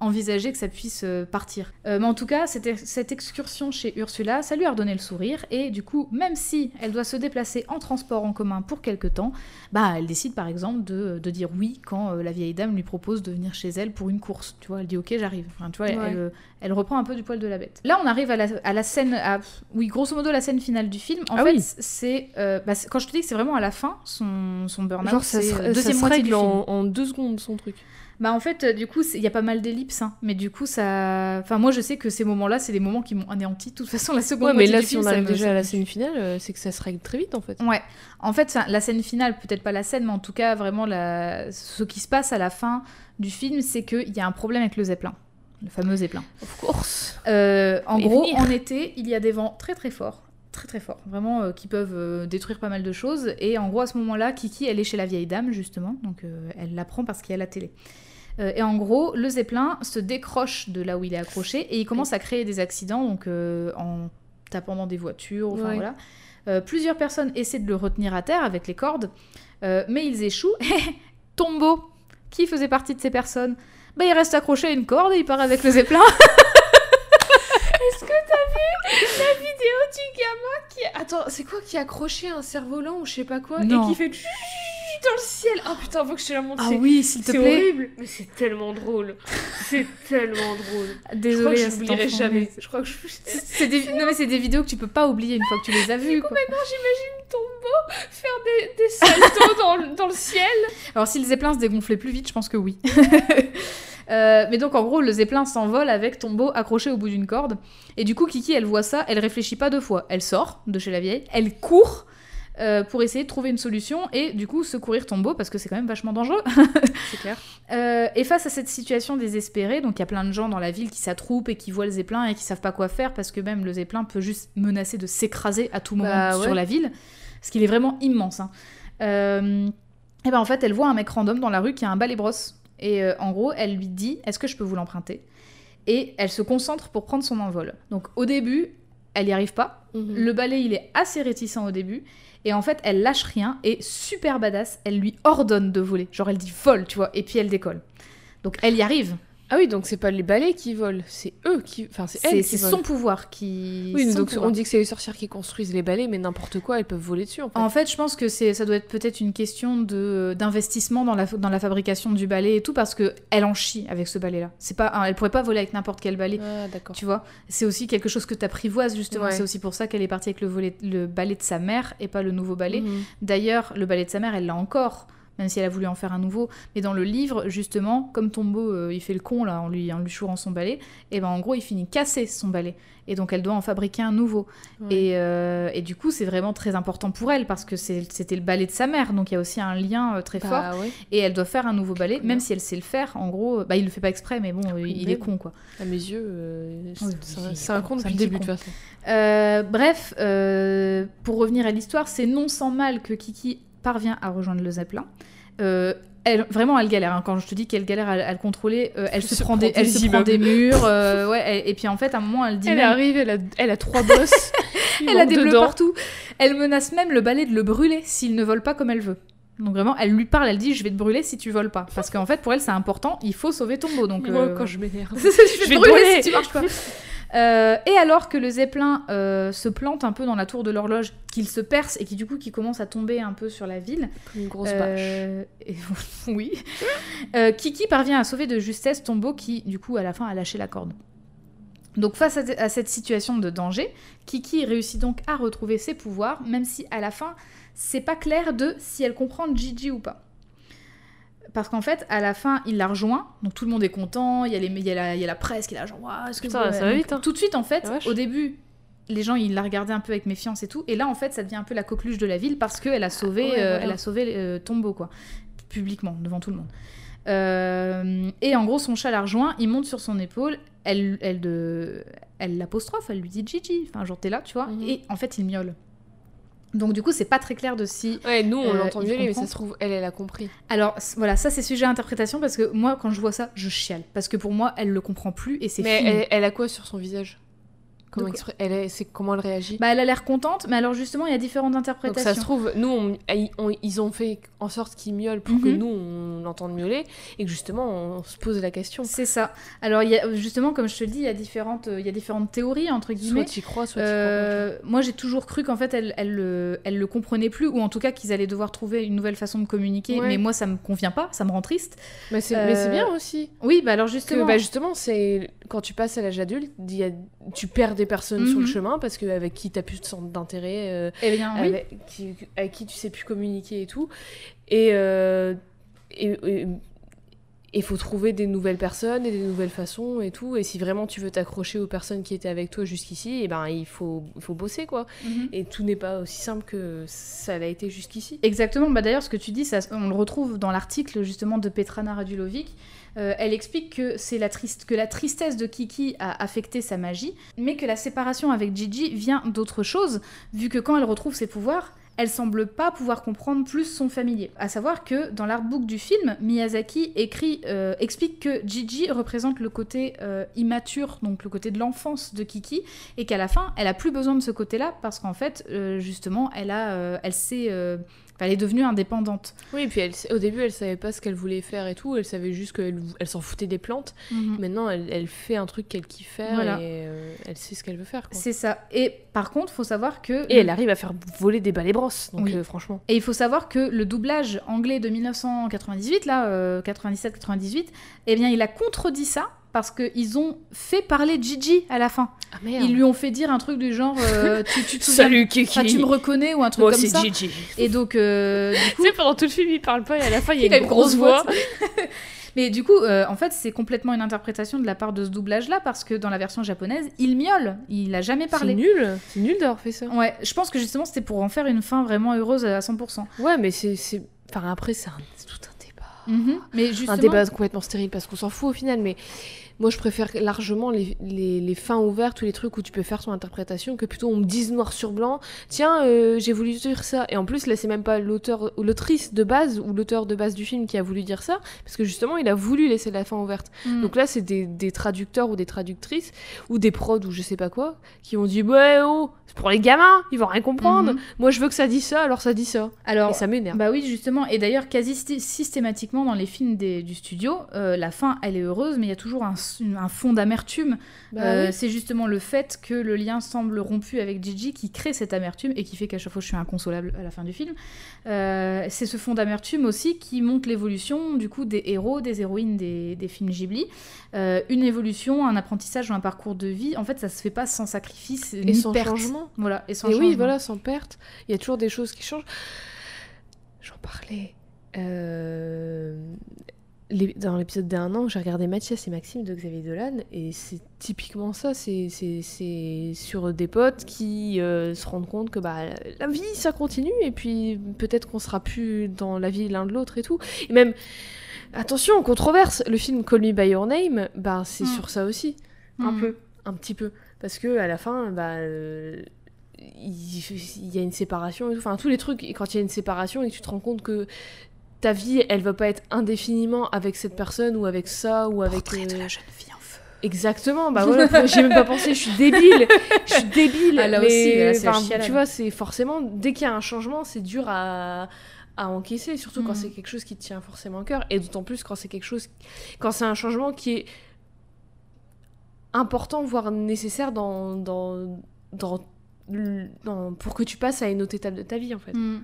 envisagé que ça puisse euh, partir. Euh, mais en tout cas, cette, cette excursion chez Ursula, ça lui a redonné le sourire, et du coup, même si elle doit se déplacer en transport en commun pour quelque temps, bah, elle décide par exemple de, de dire oui quand euh, la vieille dame lui propose de venir chez elle pour une course. Tu vois, elle dit ok, j'arrive. Enfin, tu vois, elle, Ouais. elle, elle reprend un peu du poil de la bête. Là, on arrive à la, à la scène, à, oui, grosso modo, la scène finale du film. En Ah fait, oui. c'est euh, bah, c'est- quand je te dis que c'est vraiment à la fin, son, son burn-out, c'est euh, ça deuxième se moitié du règle film. en, en deux secondes, son truc. Bah en fait, euh, du coup, il y a pas mal d'ellipses, hein. mais du coup, ça... Enfin, moi, je sais que ces moments-là, c'est les moments qui m'ont anéanti. De toute façon, la seconde Ouais, mais là, si film, on arrive déjà à la scène finale, euh, c'est que ça se règle très vite, en fait. Ouais. En fait, la scène finale, peut-être pas la scène, mais en tout cas, vraiment, la... ce qui se passe à la fin du film, c'est qu'il y a un problème avec le zeppelin. Le fameux zeppelin. Of course. Euh, en gros, venir. en été, il y a des vents très très forts, très très forts, vraiment euh, qui peuvent euh, détruire pas mal de choses. Et en gros, à ce moment-là, Kiki, elle est chez la vieille dame justement, donc euh, elle l'apprend parce qu'il y a la télé. Euh, et en gros, le zeppelin se décroche de là où il est accroché et il commence à créer des accidents, donc euh, en tapant dans des voitures, enfin Ouais. voilà. Euh, plusieurs personnes essaient de le retenir à terre avec les cordes, mais ils échouent. *laughs* Tombeau, qui faisait partie de ces personnes, bah, il reste accroché à une corde et il part avec le zeppelin. *laughs* La vidéo du gamin qui. Attends, c'est quoi qui a accroché un cerf-volant ou je sais pas quoi Non. et qui fait dans le ciel? Oh putain, faut que je te la montre. Ah c'est- oui, s'il te C'est plaît. horrible, mais c'est tellement drôle. C'est *laughs* tellement drôle. Désolée, je n'oublierai jamais. mais- Je crois que je. C'est des... Non mais c'est des vidéos que tu peux pas oublier une fois que tu les as vues. quoi. Maintenant, j'imagine Tombeau faire des, des saltos dans, le- dans le ciel. Alors si le zeppelin se dégonflait plus vite, je pense que oui. *laughs* Euh, mais donc en gros, le zeppelin s'envole avec Tombeau accroché au bout d'une corde. Et du coup, Kiki, elle voit ça, elle réfléchit pas deux fois. Elle sort de chez la vieille, elle court euh, pour essayer de trouver une solution et du coup secourir Tombeau parce que c'est quand même vachement dangereux. *laughs* C'est clair. Euh, et face à cette situation désespérée, donc il y a plein de gens dans la ville qui s'attroupent et qui voient le zeppelin et qui savent pas quoi faire parce que même le zeppelin peut juste menacer de s'écraser à tout moment Bah ouais. sur la ville, parce qu'il est vraiment immense. hein. Euh, et ben en fait, elle voit un mec random dans la rue qui a un balai brosse et euh, en gros, elle lui dit "Est-ce que je peux vous l'emprunter? Et elle se concentre pour prendre son envol. Donc au début, elle y arrive pas. Mhm. Le balai, il est assez réticent au début. Et en fait, elle lâche rien et super badass, elle lui ordonne de voler. Genre, elle dit vole, tu vois, et puis elle décolle. Donc, elle y arrive. Ah oui, donc c'est pas les balais qui volent, c'est eux qui. Enfin, c'est C'est elles c'est qui son pouvoir qui. Oui, donc pouvoir. on dit que c'est les sorcières qui construisent les balais, mais n'importe quoi, elles peuvent voler dessus en fait. En fait, je pense que ça doit être peut-être une question d'investissement dans la dans la fabrication du balai et tout parce que elle en chie avec ce balai là. C'est pas, elle pourrait pas voler avec n'importe quel balai. Ah, d'accord. Tu vois, c'est aussi quelque chose que t'apprivoises justement. Ouais. C'est aussi pour ça qu'elle est partie avec le, volet, le balai de sa mère et pas le nouveau balai. Mhm. D'ailleurs, le balai de sa mère, elle l'a encore, même si elle a voulu en faire un nouveau. Mais dans le livre, justement, comme Tombeau, euh, il fait le con là en lui, en lui chourant son balai, et ben en gros, il finit cassé son balai. Et donc, elle doit en fabriquer un nouveau. Ouais. Et, euh, et du coup, c'est vraiment très important pour elle parce que c'était le balai de sa mère. Donc, il y a aussi un lien euh, très fort. Bah ouais, Et elle doit faire un nouveau balai, même si elle sait le faire. En gros, bah, il le fait pas exprès, mais bon, euh, il est con quoi. à mes yeux, c'est un- con, depuis le début de toute façon. Bref, pour revenir à l'histoire, c'est non sans mal que Kiki parvient à rejoindre le Zeppelin. Euh, elle, vraiment, elle galère. hein. Quand je te dis qu'elle galère à, à le contrôler, euh, elle, se prend des, elle se prend des murs. euh, *laughs* ouais, elle- et puis en fait, à un moment, elle dit Elle même- arrive, elle a, elle a trois bosses. *laughs* elle a des bleus partout. Elle menace même le balai de le brûler s'il ne vole pas comme elle veut. Donc vraiment, elle lui parle, elle dit je vais te brûler si tu voles pas. Parce qu'en fait, pour elle, c'est important, il faut sauver Tombeau. Donc, Moi, euh, quand je m'énerve. *laughs* je vais te brûler brûler. si tu marches pas. Euh, et alors que le zeppelin euh, se plante un peu dans la tour de l'horloge, qu'il se perce et qui du coup qui commence à tomber un peu sur la ville, une grosse bâche. euh, et- *laughs* oui, Kiki parvient à sauver de justesse Tombeau qui du coup à la fin a lâché la corde. Donc face à, à cette situation de danger, Kiki réussit donc à retrouver ses pouvoirs, même si à la fin c'est pas clair de si elle comprend Gigi ou pas. Parce qu'en fait, à la fin, il la rejoint, donc tout le monde est content, il y a, les, il y a, la, il y a la presse qui est là, genre, Waouh, est-ce que Putain, vous- ça va vite, hein. Tout de suite, en fait, au début, les gens ils la regardaient un peu avec méfiance et tout. Et là en fait ça devient un peu la coqueluche de la ville parce qu'elle a sauvé, Ouais, euh, elle a sauvé euh, Tombeau quoi, publiquement devant tout le monde. Euh, et en gros son chat la rejoint, il monte sur son épaule, elle elle de, elle l'apostrophe, elle lui dit Gigi, enfin genre t'es là tu vois. Mhm. Et en fait il miaule. Donc du coup c'est pas très clair de si Ouais, nous on Euh, l'entend miauler, mais ça se trouve, elle, elle a compris. Alors voilà, ça c'est sujet à interprétation parce que moi quand je vois ça, je chiale parce que pour moi elle le comprend plus et c'est Mais fini. elle, elle a quoi sur son visage? Comment, elle est- c'est comment elle réagit Bah elle a l'air contente, mais alors justement il y a différentes Donc interprétations. ça se trouve, nous, on- ils- on- ils ont fait en sorte qu'ils miaulent pour que Mhm. nous, on entende miauler, et que justement, on se pose la question. C'est ça. Alors y a justement comme je te le dis, il y a différentes, euh, il y a différentes théories entre guillemets. Soit tu y crois, soit tu Euh, moi j'ai toujours cru qu'en fait elle, elle, le- elle le comprenait plus ou en tout cas qu'ils allaient devoir trouver une nouvelle façon de communiquer. Ouais. Mais moi ça me convient pas, ça me rend triste. crois. Mais c'est euh, bien aussi. Oui bah alors Que, justement. bah, justement, c'est quand tu passes à l'âge adulte, il y a- tu perds des personnes sur le Mhm. chemin parce qu'avec qui tu plus de centre d'intérêt, euh, eh bien oui. avec, qui, avec qui tu sais plus communiquer et tout. Et euh, et- et- il faut trouver des nouvelles personnes et des nouvelles façons et tout. Et si vraiment tu veux t'accrocher aux personnes qui étaient avec toi jusqu'ici, et ben il faut, faut bosser quoi. Mhm. Et tout n'est pas aussi simple que ça l'a été jusqu'ici. Exactement, bah d'ailleurs ce que tu dis, ça, on le retrouve dans l'article justement de Petrana Radulovic. Euh, elle explique que la tristesse de Kiki a affecté sa magie, mais que la séparation avec Gigi vient d'autre chose, vu que quand elle retrouve ses pouvoirs, elle semble pas pouvoir comprendre plus son familier. À savoir que dans l'artbook du film, Miyazaki euh, explique que Gigi représente le côté euh, immature, donc le côté de l'enfance de Kiki, et qu'à la fin, elle a plus besoin de ce côté-là parce qu'en fait, justement, elle a, elle s'est, enfin, elle est devenue indépendante. Oui, et puis elle, au début, elle savait pas ce qu'elle voulait faire et tout. Elle savait juste qu'elle elle s'en foutait des plantes. Maintenant, elle, elle fait un truc qu'elle kiffe faire Voilà. et euh, elle sait ce qu'elle veut faire. C'est ça. Et par contre, faut savoir que Et elle arrive à faire voler des balais brosses. Donc Oui. euh, franchement. Et il faut savoir que le doublage anglais de 1998, là, euh, 97-98, eh bien, il a contredit ça parce qu'ils ont fait parler Gigi à la fin. Ah. Ils lui ont fait dire un truc du genre euh, *laughs* tu, tu te souviens- Salut Kiki. tu me reconnais ou un truc Moi, comme c'est ça. Gigi. Et donc, euh, du coup, Tu sais, pendant tout le film, il parle pas et à la fin, il y a *laughs* Il a une grosse voix. *laughs* Mais du coup, euh, en fait, c'est complètement une interprétation de la part de ce doublage-là, parce que dans la version japonaise, il miaule, il a jamais C'est parlé. nul. C'est nul d'avoir fait ça. Ouais, je pense que justement, c'était pour en faire une fin vraiment heureuse à 100%. Ouais, mais c'est. c'est- Enfin, après, c'est un- c'est tout un Mhm. Mais justement, Un débat complètement stérile parce qu'on s'en fout au final, mais moi je préfère largement les, les, les fins ouvertes ou les trucs où tu peux faire ton interprétation que plutôt on me dise noir sur blanc, tiens, euh, j'ai voulu dire ça. Et en plus, là, c'est même pas l'auteur ou l'autrice de base ou l'auteur de base du film qui a voulu dire ça, parce que justement, il a voulu laisser la fin ouverte. Mhm. Donc là, c'est des, des traducteurs ou des traductrices ou des prods ou je sais pas quoi qui ont dit, ouais, oh, c'est pour les gamins, ils vont rien comprendre. Mhm. Moi, je veux que ça dise ça, alors ça dit ça. alors, Et ça m'énerve. Bah oui, justement. Et d'ailleurs, quasi systé- systématiquement dans les films des- du studio, euh, la fin, elle est heureuse, mais il y a toujours un, un fond d'amertume. Bah Euh, oui. C'est justement le fait que le lien semble rompu avec Gigi qui crée cette amertume et qui fait qu'à chaque fois je suis inconsolable à la fin du film. Euh, c'est ce fond d'amertume aussi qui montre l'évolution du coup des héros, des héroïnes des, des films Ghibli. Euh, une évolution, un apprentissage ou un parcours de vie. En fait, ça se fait pas sans sacrifice Et ni sans perte. changement. Voilà, et sans Et oui, voilà, sans perte. Il y a toujours des choses qui changent. J'en parlais. euh, les- dans l'épisode d'un an, j'ai regardé Mathias et Maxime de Xavier Dolan, et c'est typiquement ça. C'est c'est- c'est sur des potes qui euh, se rendent compte que bah, la vie, ça continue, et puis peut-être qu'on sera plus dans la vie l'un de l'autre et tout. Et même, attention, controverse, le film Call Me By Your Name, bah, c'est Mm. sur ça aussi un Mm. peu, un petit peu, parce que à la fin, bah, euh, il, il y a une séparation, et tout. enfin tous les trucs. Et quand il y a une séparation et que tu te rends compte que ta vie, elle va pas être indéfiniment avec cette personne ou avec ça ou avec. Portrait de euh, la jeune fille en feu. Exactement, bah voilà, j'ai même pas pensé, je suis débile, je suis débile. Ah, là mais, aussi, là, enfin, tu vois, c'est forcément, dès qu'il y a un changement, c'est dur à, à encaisser, surtout quand Mm. c'est quelque chose qui te tient forcément à cœur, et d'autant plus quand c'est quelque chose, quand c'est un changement qui est important, voire nécessaire dans, dans, dans- pour que tu passes à une autre étape de ta vie, en fait. Mm.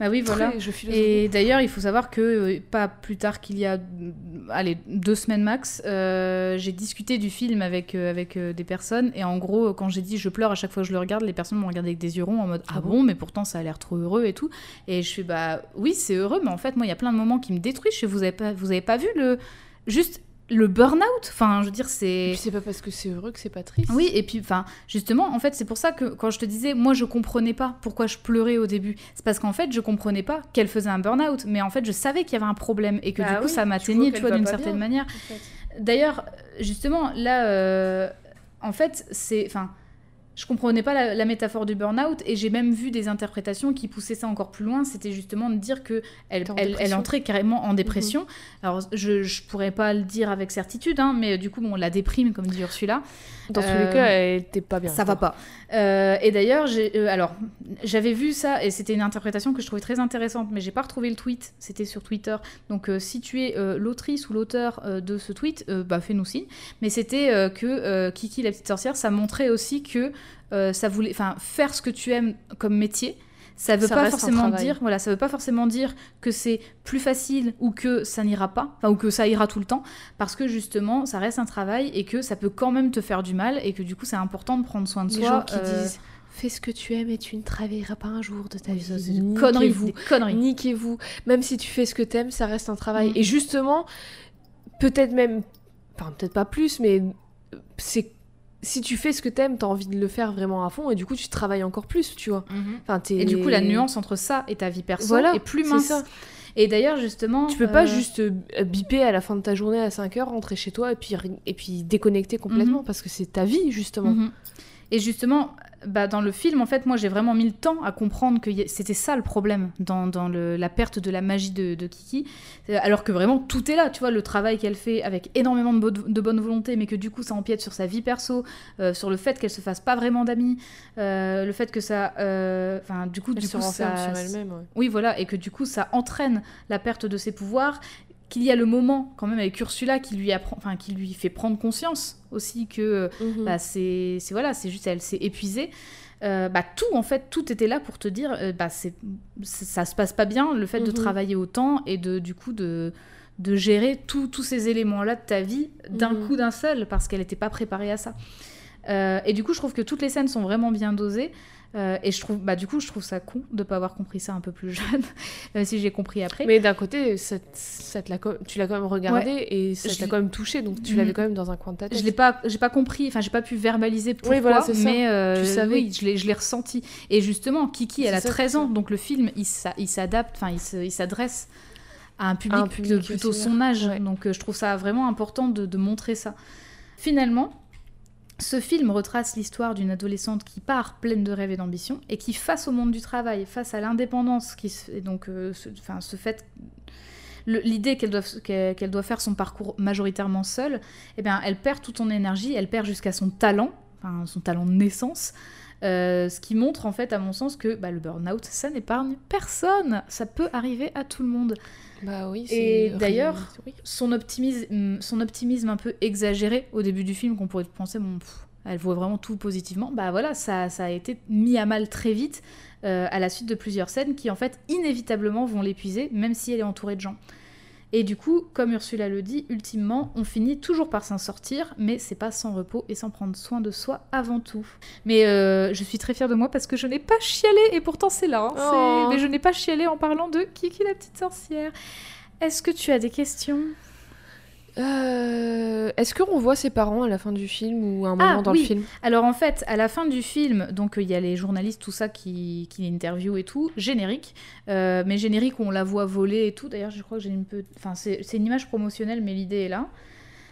Bah oui, voilà. Très- Et d'ailleurs, il faut savoir que euh, pas plus tard qu'il y a, euh, allez, deux semaines max, euh, j'ai discuté du film avec, euh, avec euh, des personnes. Et en gros, quand j'ai dit je pleure à chaque fois que je le regarde, les personnes m'ont regardé avec des yeux ronds en mode ah, Ah bon, mais pourtant ça a l'air trop heureux et tout. Et je fais bah oui, c'est heureux, mais en fait, moi, il y a plein de moments qui me détruisent. Vous avez pas, vous avez pas vu le. Juste le burn-out. Enfin, je veux dire, c'est. c'est pas parce que c'est heureux que c'est pas triste. Oui, et puis, enfin, justement, en fait, c'est pour ça que quand je te disais, moi, je comprenais pas pourquoi je pleurais au début. C'est parce qu'en fait, je comprenais pas qu'elle faisait un burn-out, mais en fait, je savais qu'il y avait un problème et que Bah du coup, oui, ça m'atteignait, tu vois, d'une certaine bien. manière. en fait. D'ailleurs, justement, là, euh, en fait, c'est. Enfin, je comprenais pas la, la métaphore du burn-out et j'ai même vu des interprétations qui poussaient ça encore plus loin. C'était justement de dire que elle, entrait carrément en dépression. Alors, je, je pourrais pas le dire avec certitude, hein, mais du coup, bon, la déprime, comme dit Ursula. Dans tous Euh, les cas, elle était pas bien. Ça va pas. Euh, et d'ailleurs, euh, alors, j'avais vu ça et c'était une interprétation que je trouvais très intéressante, mais j'ai pas retrouvé le tweet. C'était sur Twitter. Donc, euh, si tu es euh, l'autrice ou l'auteur euh, de ce tweet, euh, bah fais-nous signe. Mais c'était euh, que euh, Kiki la petite sorcière, ça montrait aussi que euh, ça voulait, enfin, faire ce que tu aimes comme métier. Ça veut Ça pas forcément dire, voilà, ça veut pas forcément dire que c'est plus facile ou que ça n'ira pas, enfin, ou que ça ira tout le temps, parce que justement, ça reste un travail et que ça peut quand même te faire du mal et que du coup, c'est important de prendre soin de Les soi. gens qui euh, disent fais ce que tu aimes et tu ne travailleras pas un jour de ta oui, vie. Niquez-vous. des conneries. Niquez-vous. Même si tu fais ce que t'aimes, ça reste un travail. Mm. Et justement, peut-être même, enfin peut-être pas plus, mais c'est si tu fais ce que t'aimes, t'as envie de le faire vraiment à fond et du coup tu travailles encore plus, tu vois. Enfin, t'es- Et du coup, la nuance entre ça et ta vie perso Voilà, est plus mince. ça. Et d'ailleurs, justement, Tu peux pas euh, juste euh, biper à la fin de ta journée à 5 heures, rentrer chez toi et puis, et puis déconnecter complètement Mhm. parce que c'est ta vie justement. Mhm. Et justement, bah, dans le film, en fait, moi, j'ai vraiment mis le temps à comprendre que a- c'était ça le problème dans, dans le- la perte de la magie de, de Kiki. Euh, Alors que vraiment, tout est là, tu vois, le travail qu'elle fait avec énormément de, bo- de bonne volonté, mais que du coup, ça empiète sur sa vie perso, euh, sur le fait qu'elle se fasse pas vraiment d'amis, euh, le fait que ça... euh, Enfin, du coup, Elle du se coup, ça... sur elle-même. ouais. Oui, voilà, et que du coup, ça entraîne la perte de ses pouvoirs, qu'il y a le moment, quand même, avec Ursula, qui lui, apprend, enfin, qui lui fait prendre conscience aussi que Mhm. bah, c'est voilà, c'est juste, elle s'est épuisée. Euh, bah, tout, en fait, tout était là pour te dire, euh, bah, c'est ça se passe pas bien, le fait de Mhm. travailler autant et de, du coup, de, de gérer tous tous ces éléments-là de ta vie d'un Mhm. coup d'un seul, parce qu'elle n'était pas préparée à ça. Euh, et du coup, je trouve que toutes les scènes sont vraiment bien dosées. Euh, et je trouve, bah, du coup, je trouve ça con de pas avoir compris ça un peu plus jeune, même *laughs* si j'ai compris après. Mais d'un côté, ça, ça te tu l'as quand même regardé et ça t'a quand même touché, donc tu l'avais quand même dans un coin de ta tête. Je l'ai pas, j'ai pas compris, enfin j'ai pas pu verbaliser pourquoi, voilà, c'est ça. mais euh, Tu savais. oui, je l'ai, je l'ai ressenti. Et justement, Kiki, elle a ça, 13 c'est ans, donc le film, il, s'a- il s'adapte, enfin il, se- il s'adresse à un public, un public de plutôt son âge. ouais. Donc euh, je trouve ça vraiment important de, de montrer ça. Finalement, ce film retrace l'histoire d'une adolescente qui part pleine de rêves et d'ambition et qui, face au monde du travail, face à l'indépendance, qui et donc euh, fait l'idée qu'elle doit, qu'elle qu'elle doit faire son parcours majoritairement seule, eh bien, elle perd toute son énergie, elle perd jusqu'à son talent, enfin, son talent de naissance. euh, ce qui montre en fait, à mon sens, que bah, le burn-out, ça n'épargne personne. Ça peut arriver à tout le monde. Bah oui, Et d'ailleurs, oui. Son optimisme, son optimisme un peu exagéré au début du film, qu'on pourrait penser, bon, pff, elle voit vraiment tout positivement, bah voilà, ça, ça a été mis à mal très vite euh, à la suite de plusieurs scènes qui en fait inévitablement vont l'épuiser, même si elle est entourée de gens. Et du coup, comme Ursula le dit, ultimement, on finit toujours par s'en sortir, mais c'est pas sans repos et sans prendre soin de soi avant tout. Mais euh, je suis très fière de moi parce que je n'ai pas chialé, et pourtant c'est là. hein, Oh. Mais je n'ai pas chialé en parlant de Kiki la petite sorcière. Est-ce que tu as des questions? Euh, Est-ce qu'on voit ses parents à la fin du film ou à un moment Ah, dans oui. le film? Alors en fait, à la fin du film, donc il y a les journalistes, tout ça qui, qui l'interviewent et tout, générique. Euh, mais générique, on la voit voler et tout. D'ailleurs, je crois que j'ai une peu... Enfin, c'est une image promotionnelle, mais l'idée est là.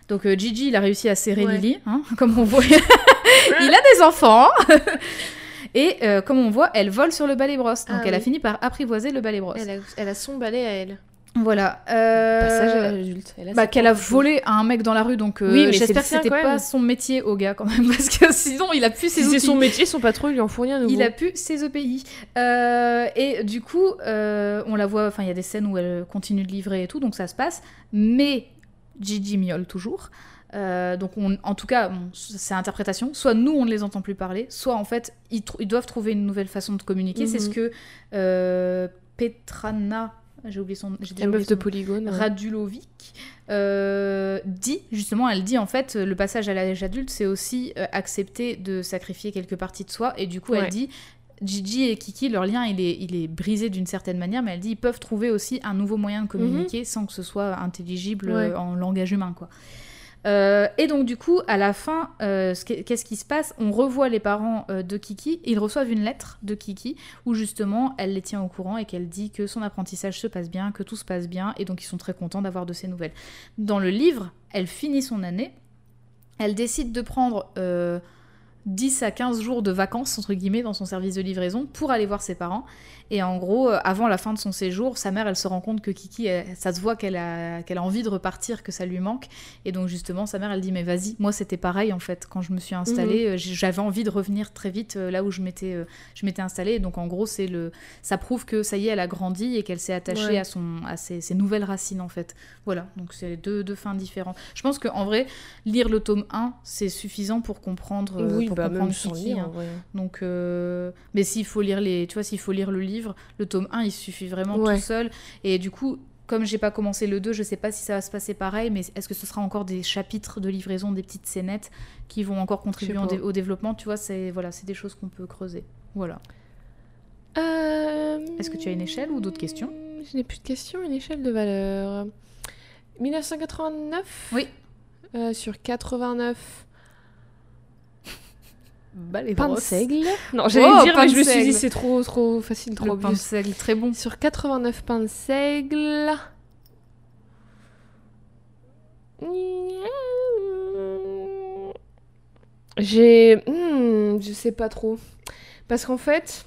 Donc euh, Gigi, il a réussi à serrer Ouais. Lily, hein, *laughs* comme on voit. *laughs* il a des enfants. *laughs* et euh, comme on voit, elle vole sur le balai brosse. Donc Ah elle a fini par apprivoiser le balai brosse. elle a, elle a son balai à elle. Voilà. Euh, Passage bah, qu'elle a volé à un mec dans la rue, donc euh, Oui, mais j'espère que c'était quand pas même. son métier au gars quand même, *laughs* parce que sinon il a plus ses Si c'est son métier, son patron il lui en fournit un nouveau. Il a pu ses EPI. Euh, et du coup, euh, on la voit, enfin, il y a des scènes où elle continue de livrer et tout, donc ça se passe. Mais Gigi miaule toujours. Euh, donc, on- en tout cas, bon, c'est interprétation. Soit nous, on ne les entend plus parler, soit en fait, ils, ils doivent trouver une nouvelle façon de communiquer. C'est Mhm. ce que euh, Petrana, j'ai oublié son, j'ai La meuf de Polygone. ouais. Radulovic euh, dit justement, elle dit en fait le passage à l'âge adulte, c'est aussi euh, accepter de sacrifier quelques parties de soi. Et du coup, Ouais. elle dit Gigi et Kiki, leur lien il est, il est brisé d'une certaine manière, mais elle dit ils peuvent trouver aussi un nouveau moyen de communiquer sans que ce soit intelligible Ouais. euh, en langage humain quoi. Euh, et donc du coup, à la fin, euh, ce qu'est- qu'est-ce qui se passe? On revoit les parents euh, de Kiki ils reçoivent une lettre de Kiki où justement elle les tient au courant et qu'elle dit que son apprentissage se passe bien, que tout se passe bien et donc ils sont très contents d'avoir de ces nouvelles. Dans le livre, elle finit son année, elle décide de prendre euh, 10 à 15 jours de vacances, entre guillemets, dans son service de livraison pour aller voir ses parents. Et en gros, euh, avant la fin de son séjour, sa mère, elle se rend compte que Kiki, elle- ça se voit qu'elle a, qu'elle a envie de repartir, que ça lui manque. Et donc justement, sa mère, elle dit, mais vas-y, moi c'était pareil en fait, quand je me suis installée, euh, j'ai- j'avais envie de revenir très vite euh, là où je m'étais, euh, je m'étais installée. Et donc en gros, c'est le, ça prouve que ça y est, elle a grandi et qu'elle s'est attachée Ouais. à, son, à ses, ses nouvelles racines en fait. Voilà, donc c'est deux, deux fins différentes. Je pense qu'en vrai, lire le tome 1, c'est suffisant pour comprendre, euh, oui, pour bah, comprendre Kiki, lire, hein. Donc, euh, mais s'il faut lire les, tu vois, s'il faut lire le livre, le tome 1, il suffit vraiment Ouais. tout seul. Et du coup, comme j'ai pas commencé le 2, je sais pas si ça va se passer pareil, mais est-ce que ce sera encore des chapitres de livraison, des petites scénettes qui vont encore contribuer dé- au développement? Tu vois, c'est voilà, c'est des choses qu'on peut creuser. Voilà. Euh, Est-ce que tu as une échelle ou d'autres questions? Je n'ai plus de questions, une échelle de valeur. 1989 Oui. Euh, sur 89. Bah, les Pain de brosses. seigle. Non, j'allais Oh, le dire, mais je me suis dit c'est trop, trop facile, trop Le pain de obvious. seigle, très bon. Sur 89 pains de seigle. J'ai. hmm, je sais pas trop. Parce qu'en fait.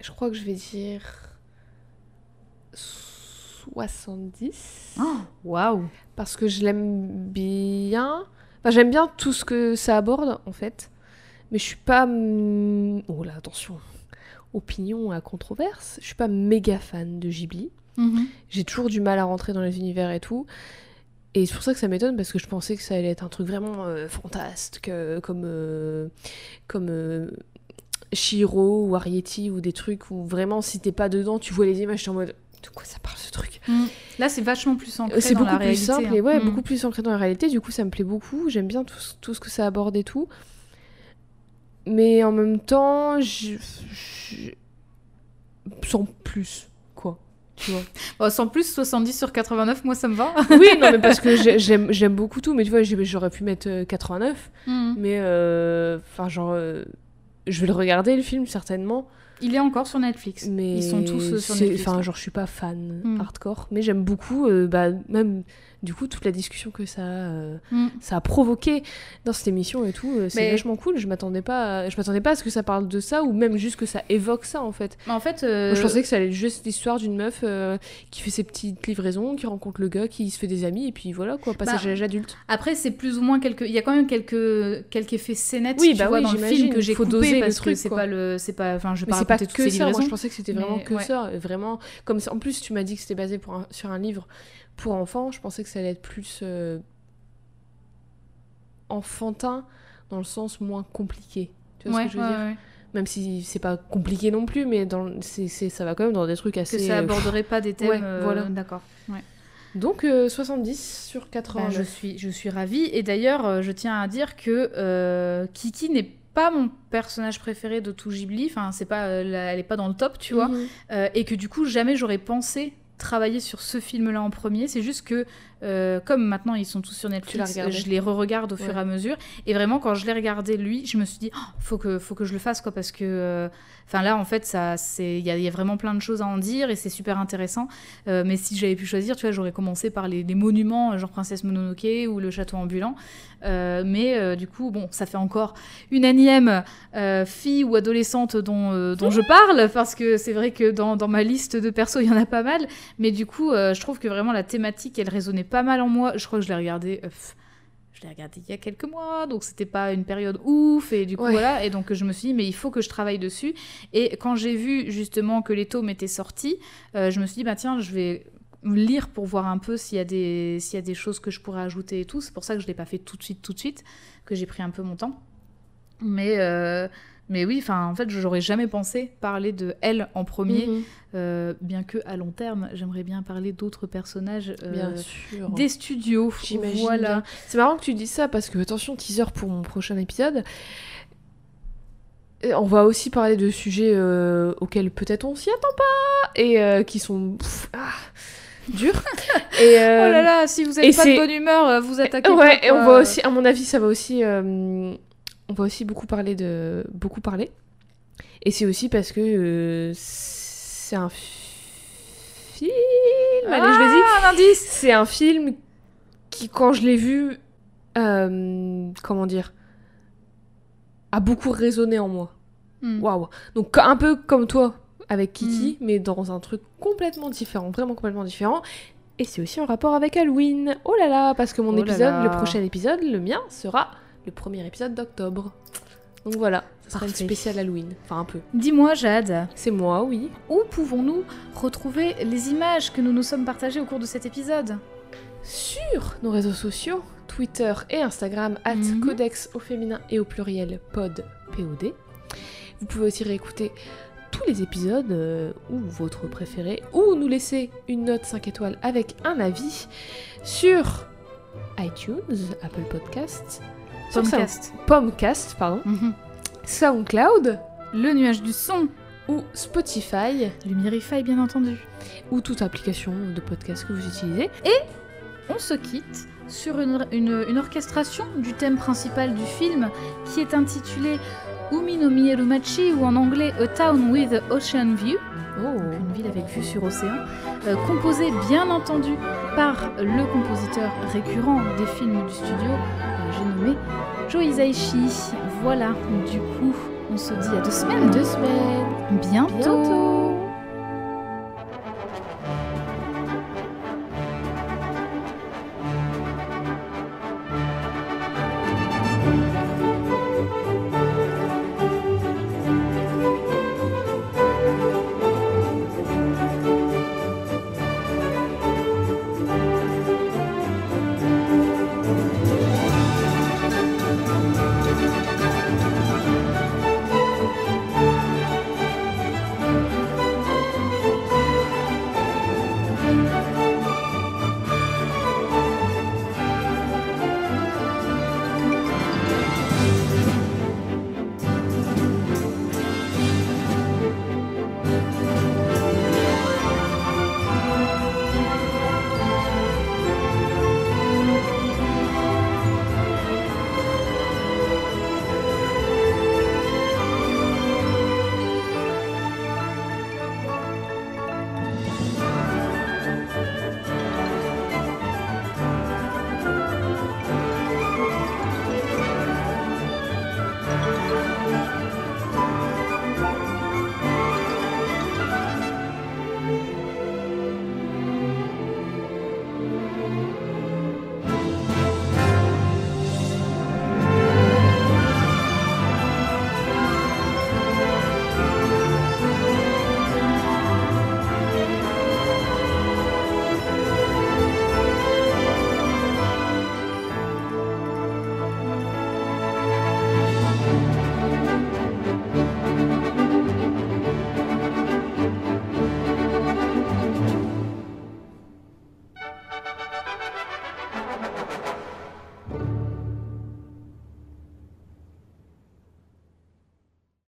Je crois que je vais dire. 70. Oh, Waouh. Parce que je l'aime bien. Enfin, j'aime bien tout ce que ça aborde, en fait. Mais je suis pas. Oh là, attention. Opinion à controverse. Je suis pas méga fan de Ghibli. Mhm. J'ai toujours du mal à rentrer dans les univers et tout. Et c'est pour ça que ça m'étonne parce que je pensais que ça allait être un truc vraiment euh, fantasque, euh, comme euh, comme euh, Shiro ou Arietti ou des trucs où vraiment si t'es pas dedans, tu vois les images, t'es en mode de quoi ça parle ce truc Mhm. Là, c'est vachement plus ancré C'est dans beaucoup la plus réalité, simple hein. et ouais, Mhm. beaucoup plus ancré dans la réalité. Du coup, ça me plaît beaucoup. J'aime bien tout, ce- tout ce que ça aborde et tout. Mais en même temps, je, je- sans plus, quoi. Tu vois *laughs* Bon, sans plus, 70 sur 89, moi ça me va. *laughs* Oui, non, mais parce que *laughs* j'ai- j'aime j'aime beaucoup tout. Mais tu vois, j'aurais pu mettre euh, 89. Mhm. Mais, euh, enfin, genre, euh, je vais le regarder, le film, certainement. Il est encore sur Netflix. Mais Ils sont tous euh, sur Netflix. Enfin, genre, je suis pas fan Mm. hardcore, mais j'aime beaucoup, euh, bah, même du coup, toute la discussion que ça, a, euh, Mm. ça a provoqué dans cette émission et tout. euh, c'est Mais- vachement cool. Je m'attendais pas, à- je m'attendais pas à ce que ça parle de ça ou même juste que ça évoque ça en fait. Mais en fait, euh, Moi, je pensais que ça allait être juste l'histoire d'une meuf euh, qui fait ses petites livraisons, qui rencontre le gars, qui se fait des amis et puis voilà quoi, passage Bah, à l'âge adulte. après c'est plus ou moins quelques. Il y a quand même quelques quelques effets scénettes. Oui, tu bah vois, oui, dans le j'imagine. film que j'ai coupé doser parce truc, que c'est pas le, c'est pas. Enfin, je Mais pas que ces ça. Moi, je pensais que c'était vraiment Mais que ouais. ça. Vraiment, comme ça- en plus, tu m'as dit que c'était basé pour un- sur un livre pour enfants. Je pensais que ça allait être plus euh, enfantin dans le sens moins compliqué. Tu vois Ouais, ce que je veux ouais, dire ouais. Même si c'est pas compliqué non plus, mais dans, c'est, c'est- ça va quand même dans des trucs assez. Que ça euh, aborderait pas des thèmes. ouais, euh, voilà. D'accord. Donc euh, 70 sur 80. Bah, je suis, je suis ravie. Et d'ailleurs, euh, je tiens à dire que euh, Kiki n'est pas mon personnage préféré de tout Ghibli. Enfin, c'est pas, euh, elle est pas dans le top, tu vois. Mhm. Euh, et que du coup jamais j'aurais pensé travailler sur ce film-là en premier. C'est juste que euh, comme maintenant ils sont tous sur Netflix, je les re-regarde au fur et à mesure. Et vraiment quand je l'ai regardé lui, je me suis dit Oh, faut que faut que je le fasse quoi parce que euh, enfin là en fait ça c'est il y, a- il y a vraiment plein de choses à en dire et c'est super intéressant. Euh, mais si j'avais pu choisir, tu vois, j'aurais commencé par les, les monuments genre Princesse Mononoke ou le château ambulant. Mais du coup bon ça fait encore une énième fille ou adolescente dont, dont je parle, parce que c'est vrai que dans, dans ma liste de persos, il y en a pas mal. Mais du coup, je trouve que vraiment la thématique, elle résonnait pas mal en moi. Je crois que je l'ai regardé. euh, je l'ai regardé il y a quelques mois, donc c'était pas une période ouf, et du coup Ouais. voilà, et donc je me suis dit, mais il faut que je travaille dessus. Et quand j'ai vu justement que les tomes étaient sortis, euh, je me suis dit, bah tiens, je vais lire pour voir un peu s'il y, a des- s'il y a des choses que je pourrais ajouter et tout. C'est pour ça que je l'ai pas fait tout de suite, tout de suite, que j'ai pris un peu mon temps. Mais, euh, mais oui, enfin, en fait, j'aurais jamais pensé parler de elle en premier, Mhm. euh, bien que à long terme, j'aimerais bien parler d'autres personnages euh, Bien sûr. des studios. J'imagine Voilà. C'est marrant que tu dises ça parce que, attention, teaser pour mon prochain épisode. On va aussi parler de sujets euh, auxquels peut-être on s'y attend pas et qui sont. pff, ah, dur. *laughs* Et, euh, Oh là là, si vous et êtes pas de bonne humeur, vous attaquez. Ouais, pas, et on va aussi, à mon avis, ça va aussi, euh, on va aussi beaucoup parler de, beaucoup parler. Et c'est aussi parce que euh, c'est un film. Allez, je le dis. Ah, un indice C'est un film qui, quand je l'ai vu, euh, comment dire, a beaucoup résonné en moi. Hmm. Waouh. Donc un peu comme toi avec Kiki, mais dans un truc complètement différent, vraiment complètement différent. Et c'est aussi en rapport avec Halloween. Oh là là, parce que mon Oh là épisode, là. le prochain épisode, le mien, sera le premier épisode d'octobre. Donc voilà, ça sera une spéciale Halloween. Enfin un peu. Dis-moi, Jade, C'est moi, oui. où pouvons-nous retrouver les images que nous nous sommes partagées au cours de cet épisode? Sur nos réseaux sociaux, Twitter et Instagram, at Mhm. codex au féminin et au pluriel pod, POD. Vous pouvez aussi réécouter tous les épisodes euh, ou votre préféré, ou nous laisser une note 5 étoiles avec un avis sur iTunes, Apple Podcasts, Pomcast. Pomcast, pardon, Mhm. SoundCloud Le nuage du son. ou Spotify Lumierify, bien entendu. ou toute application de podcast que vous utilisez. On se quitte sur une, une- une orchestration du thème principal du film qui est intitulé Umi no Mierumachi ou en anglais A Town with Ocean View, Oh, une ville avec vue sur océan, euh, composée bien entendu par le compositeur récurrent des films du studio, euh, j'ai nommé Joe Hisaishi. Voilà, du coup, on se dit à deux semaines. deux semaines. Bientôt. Bientôt.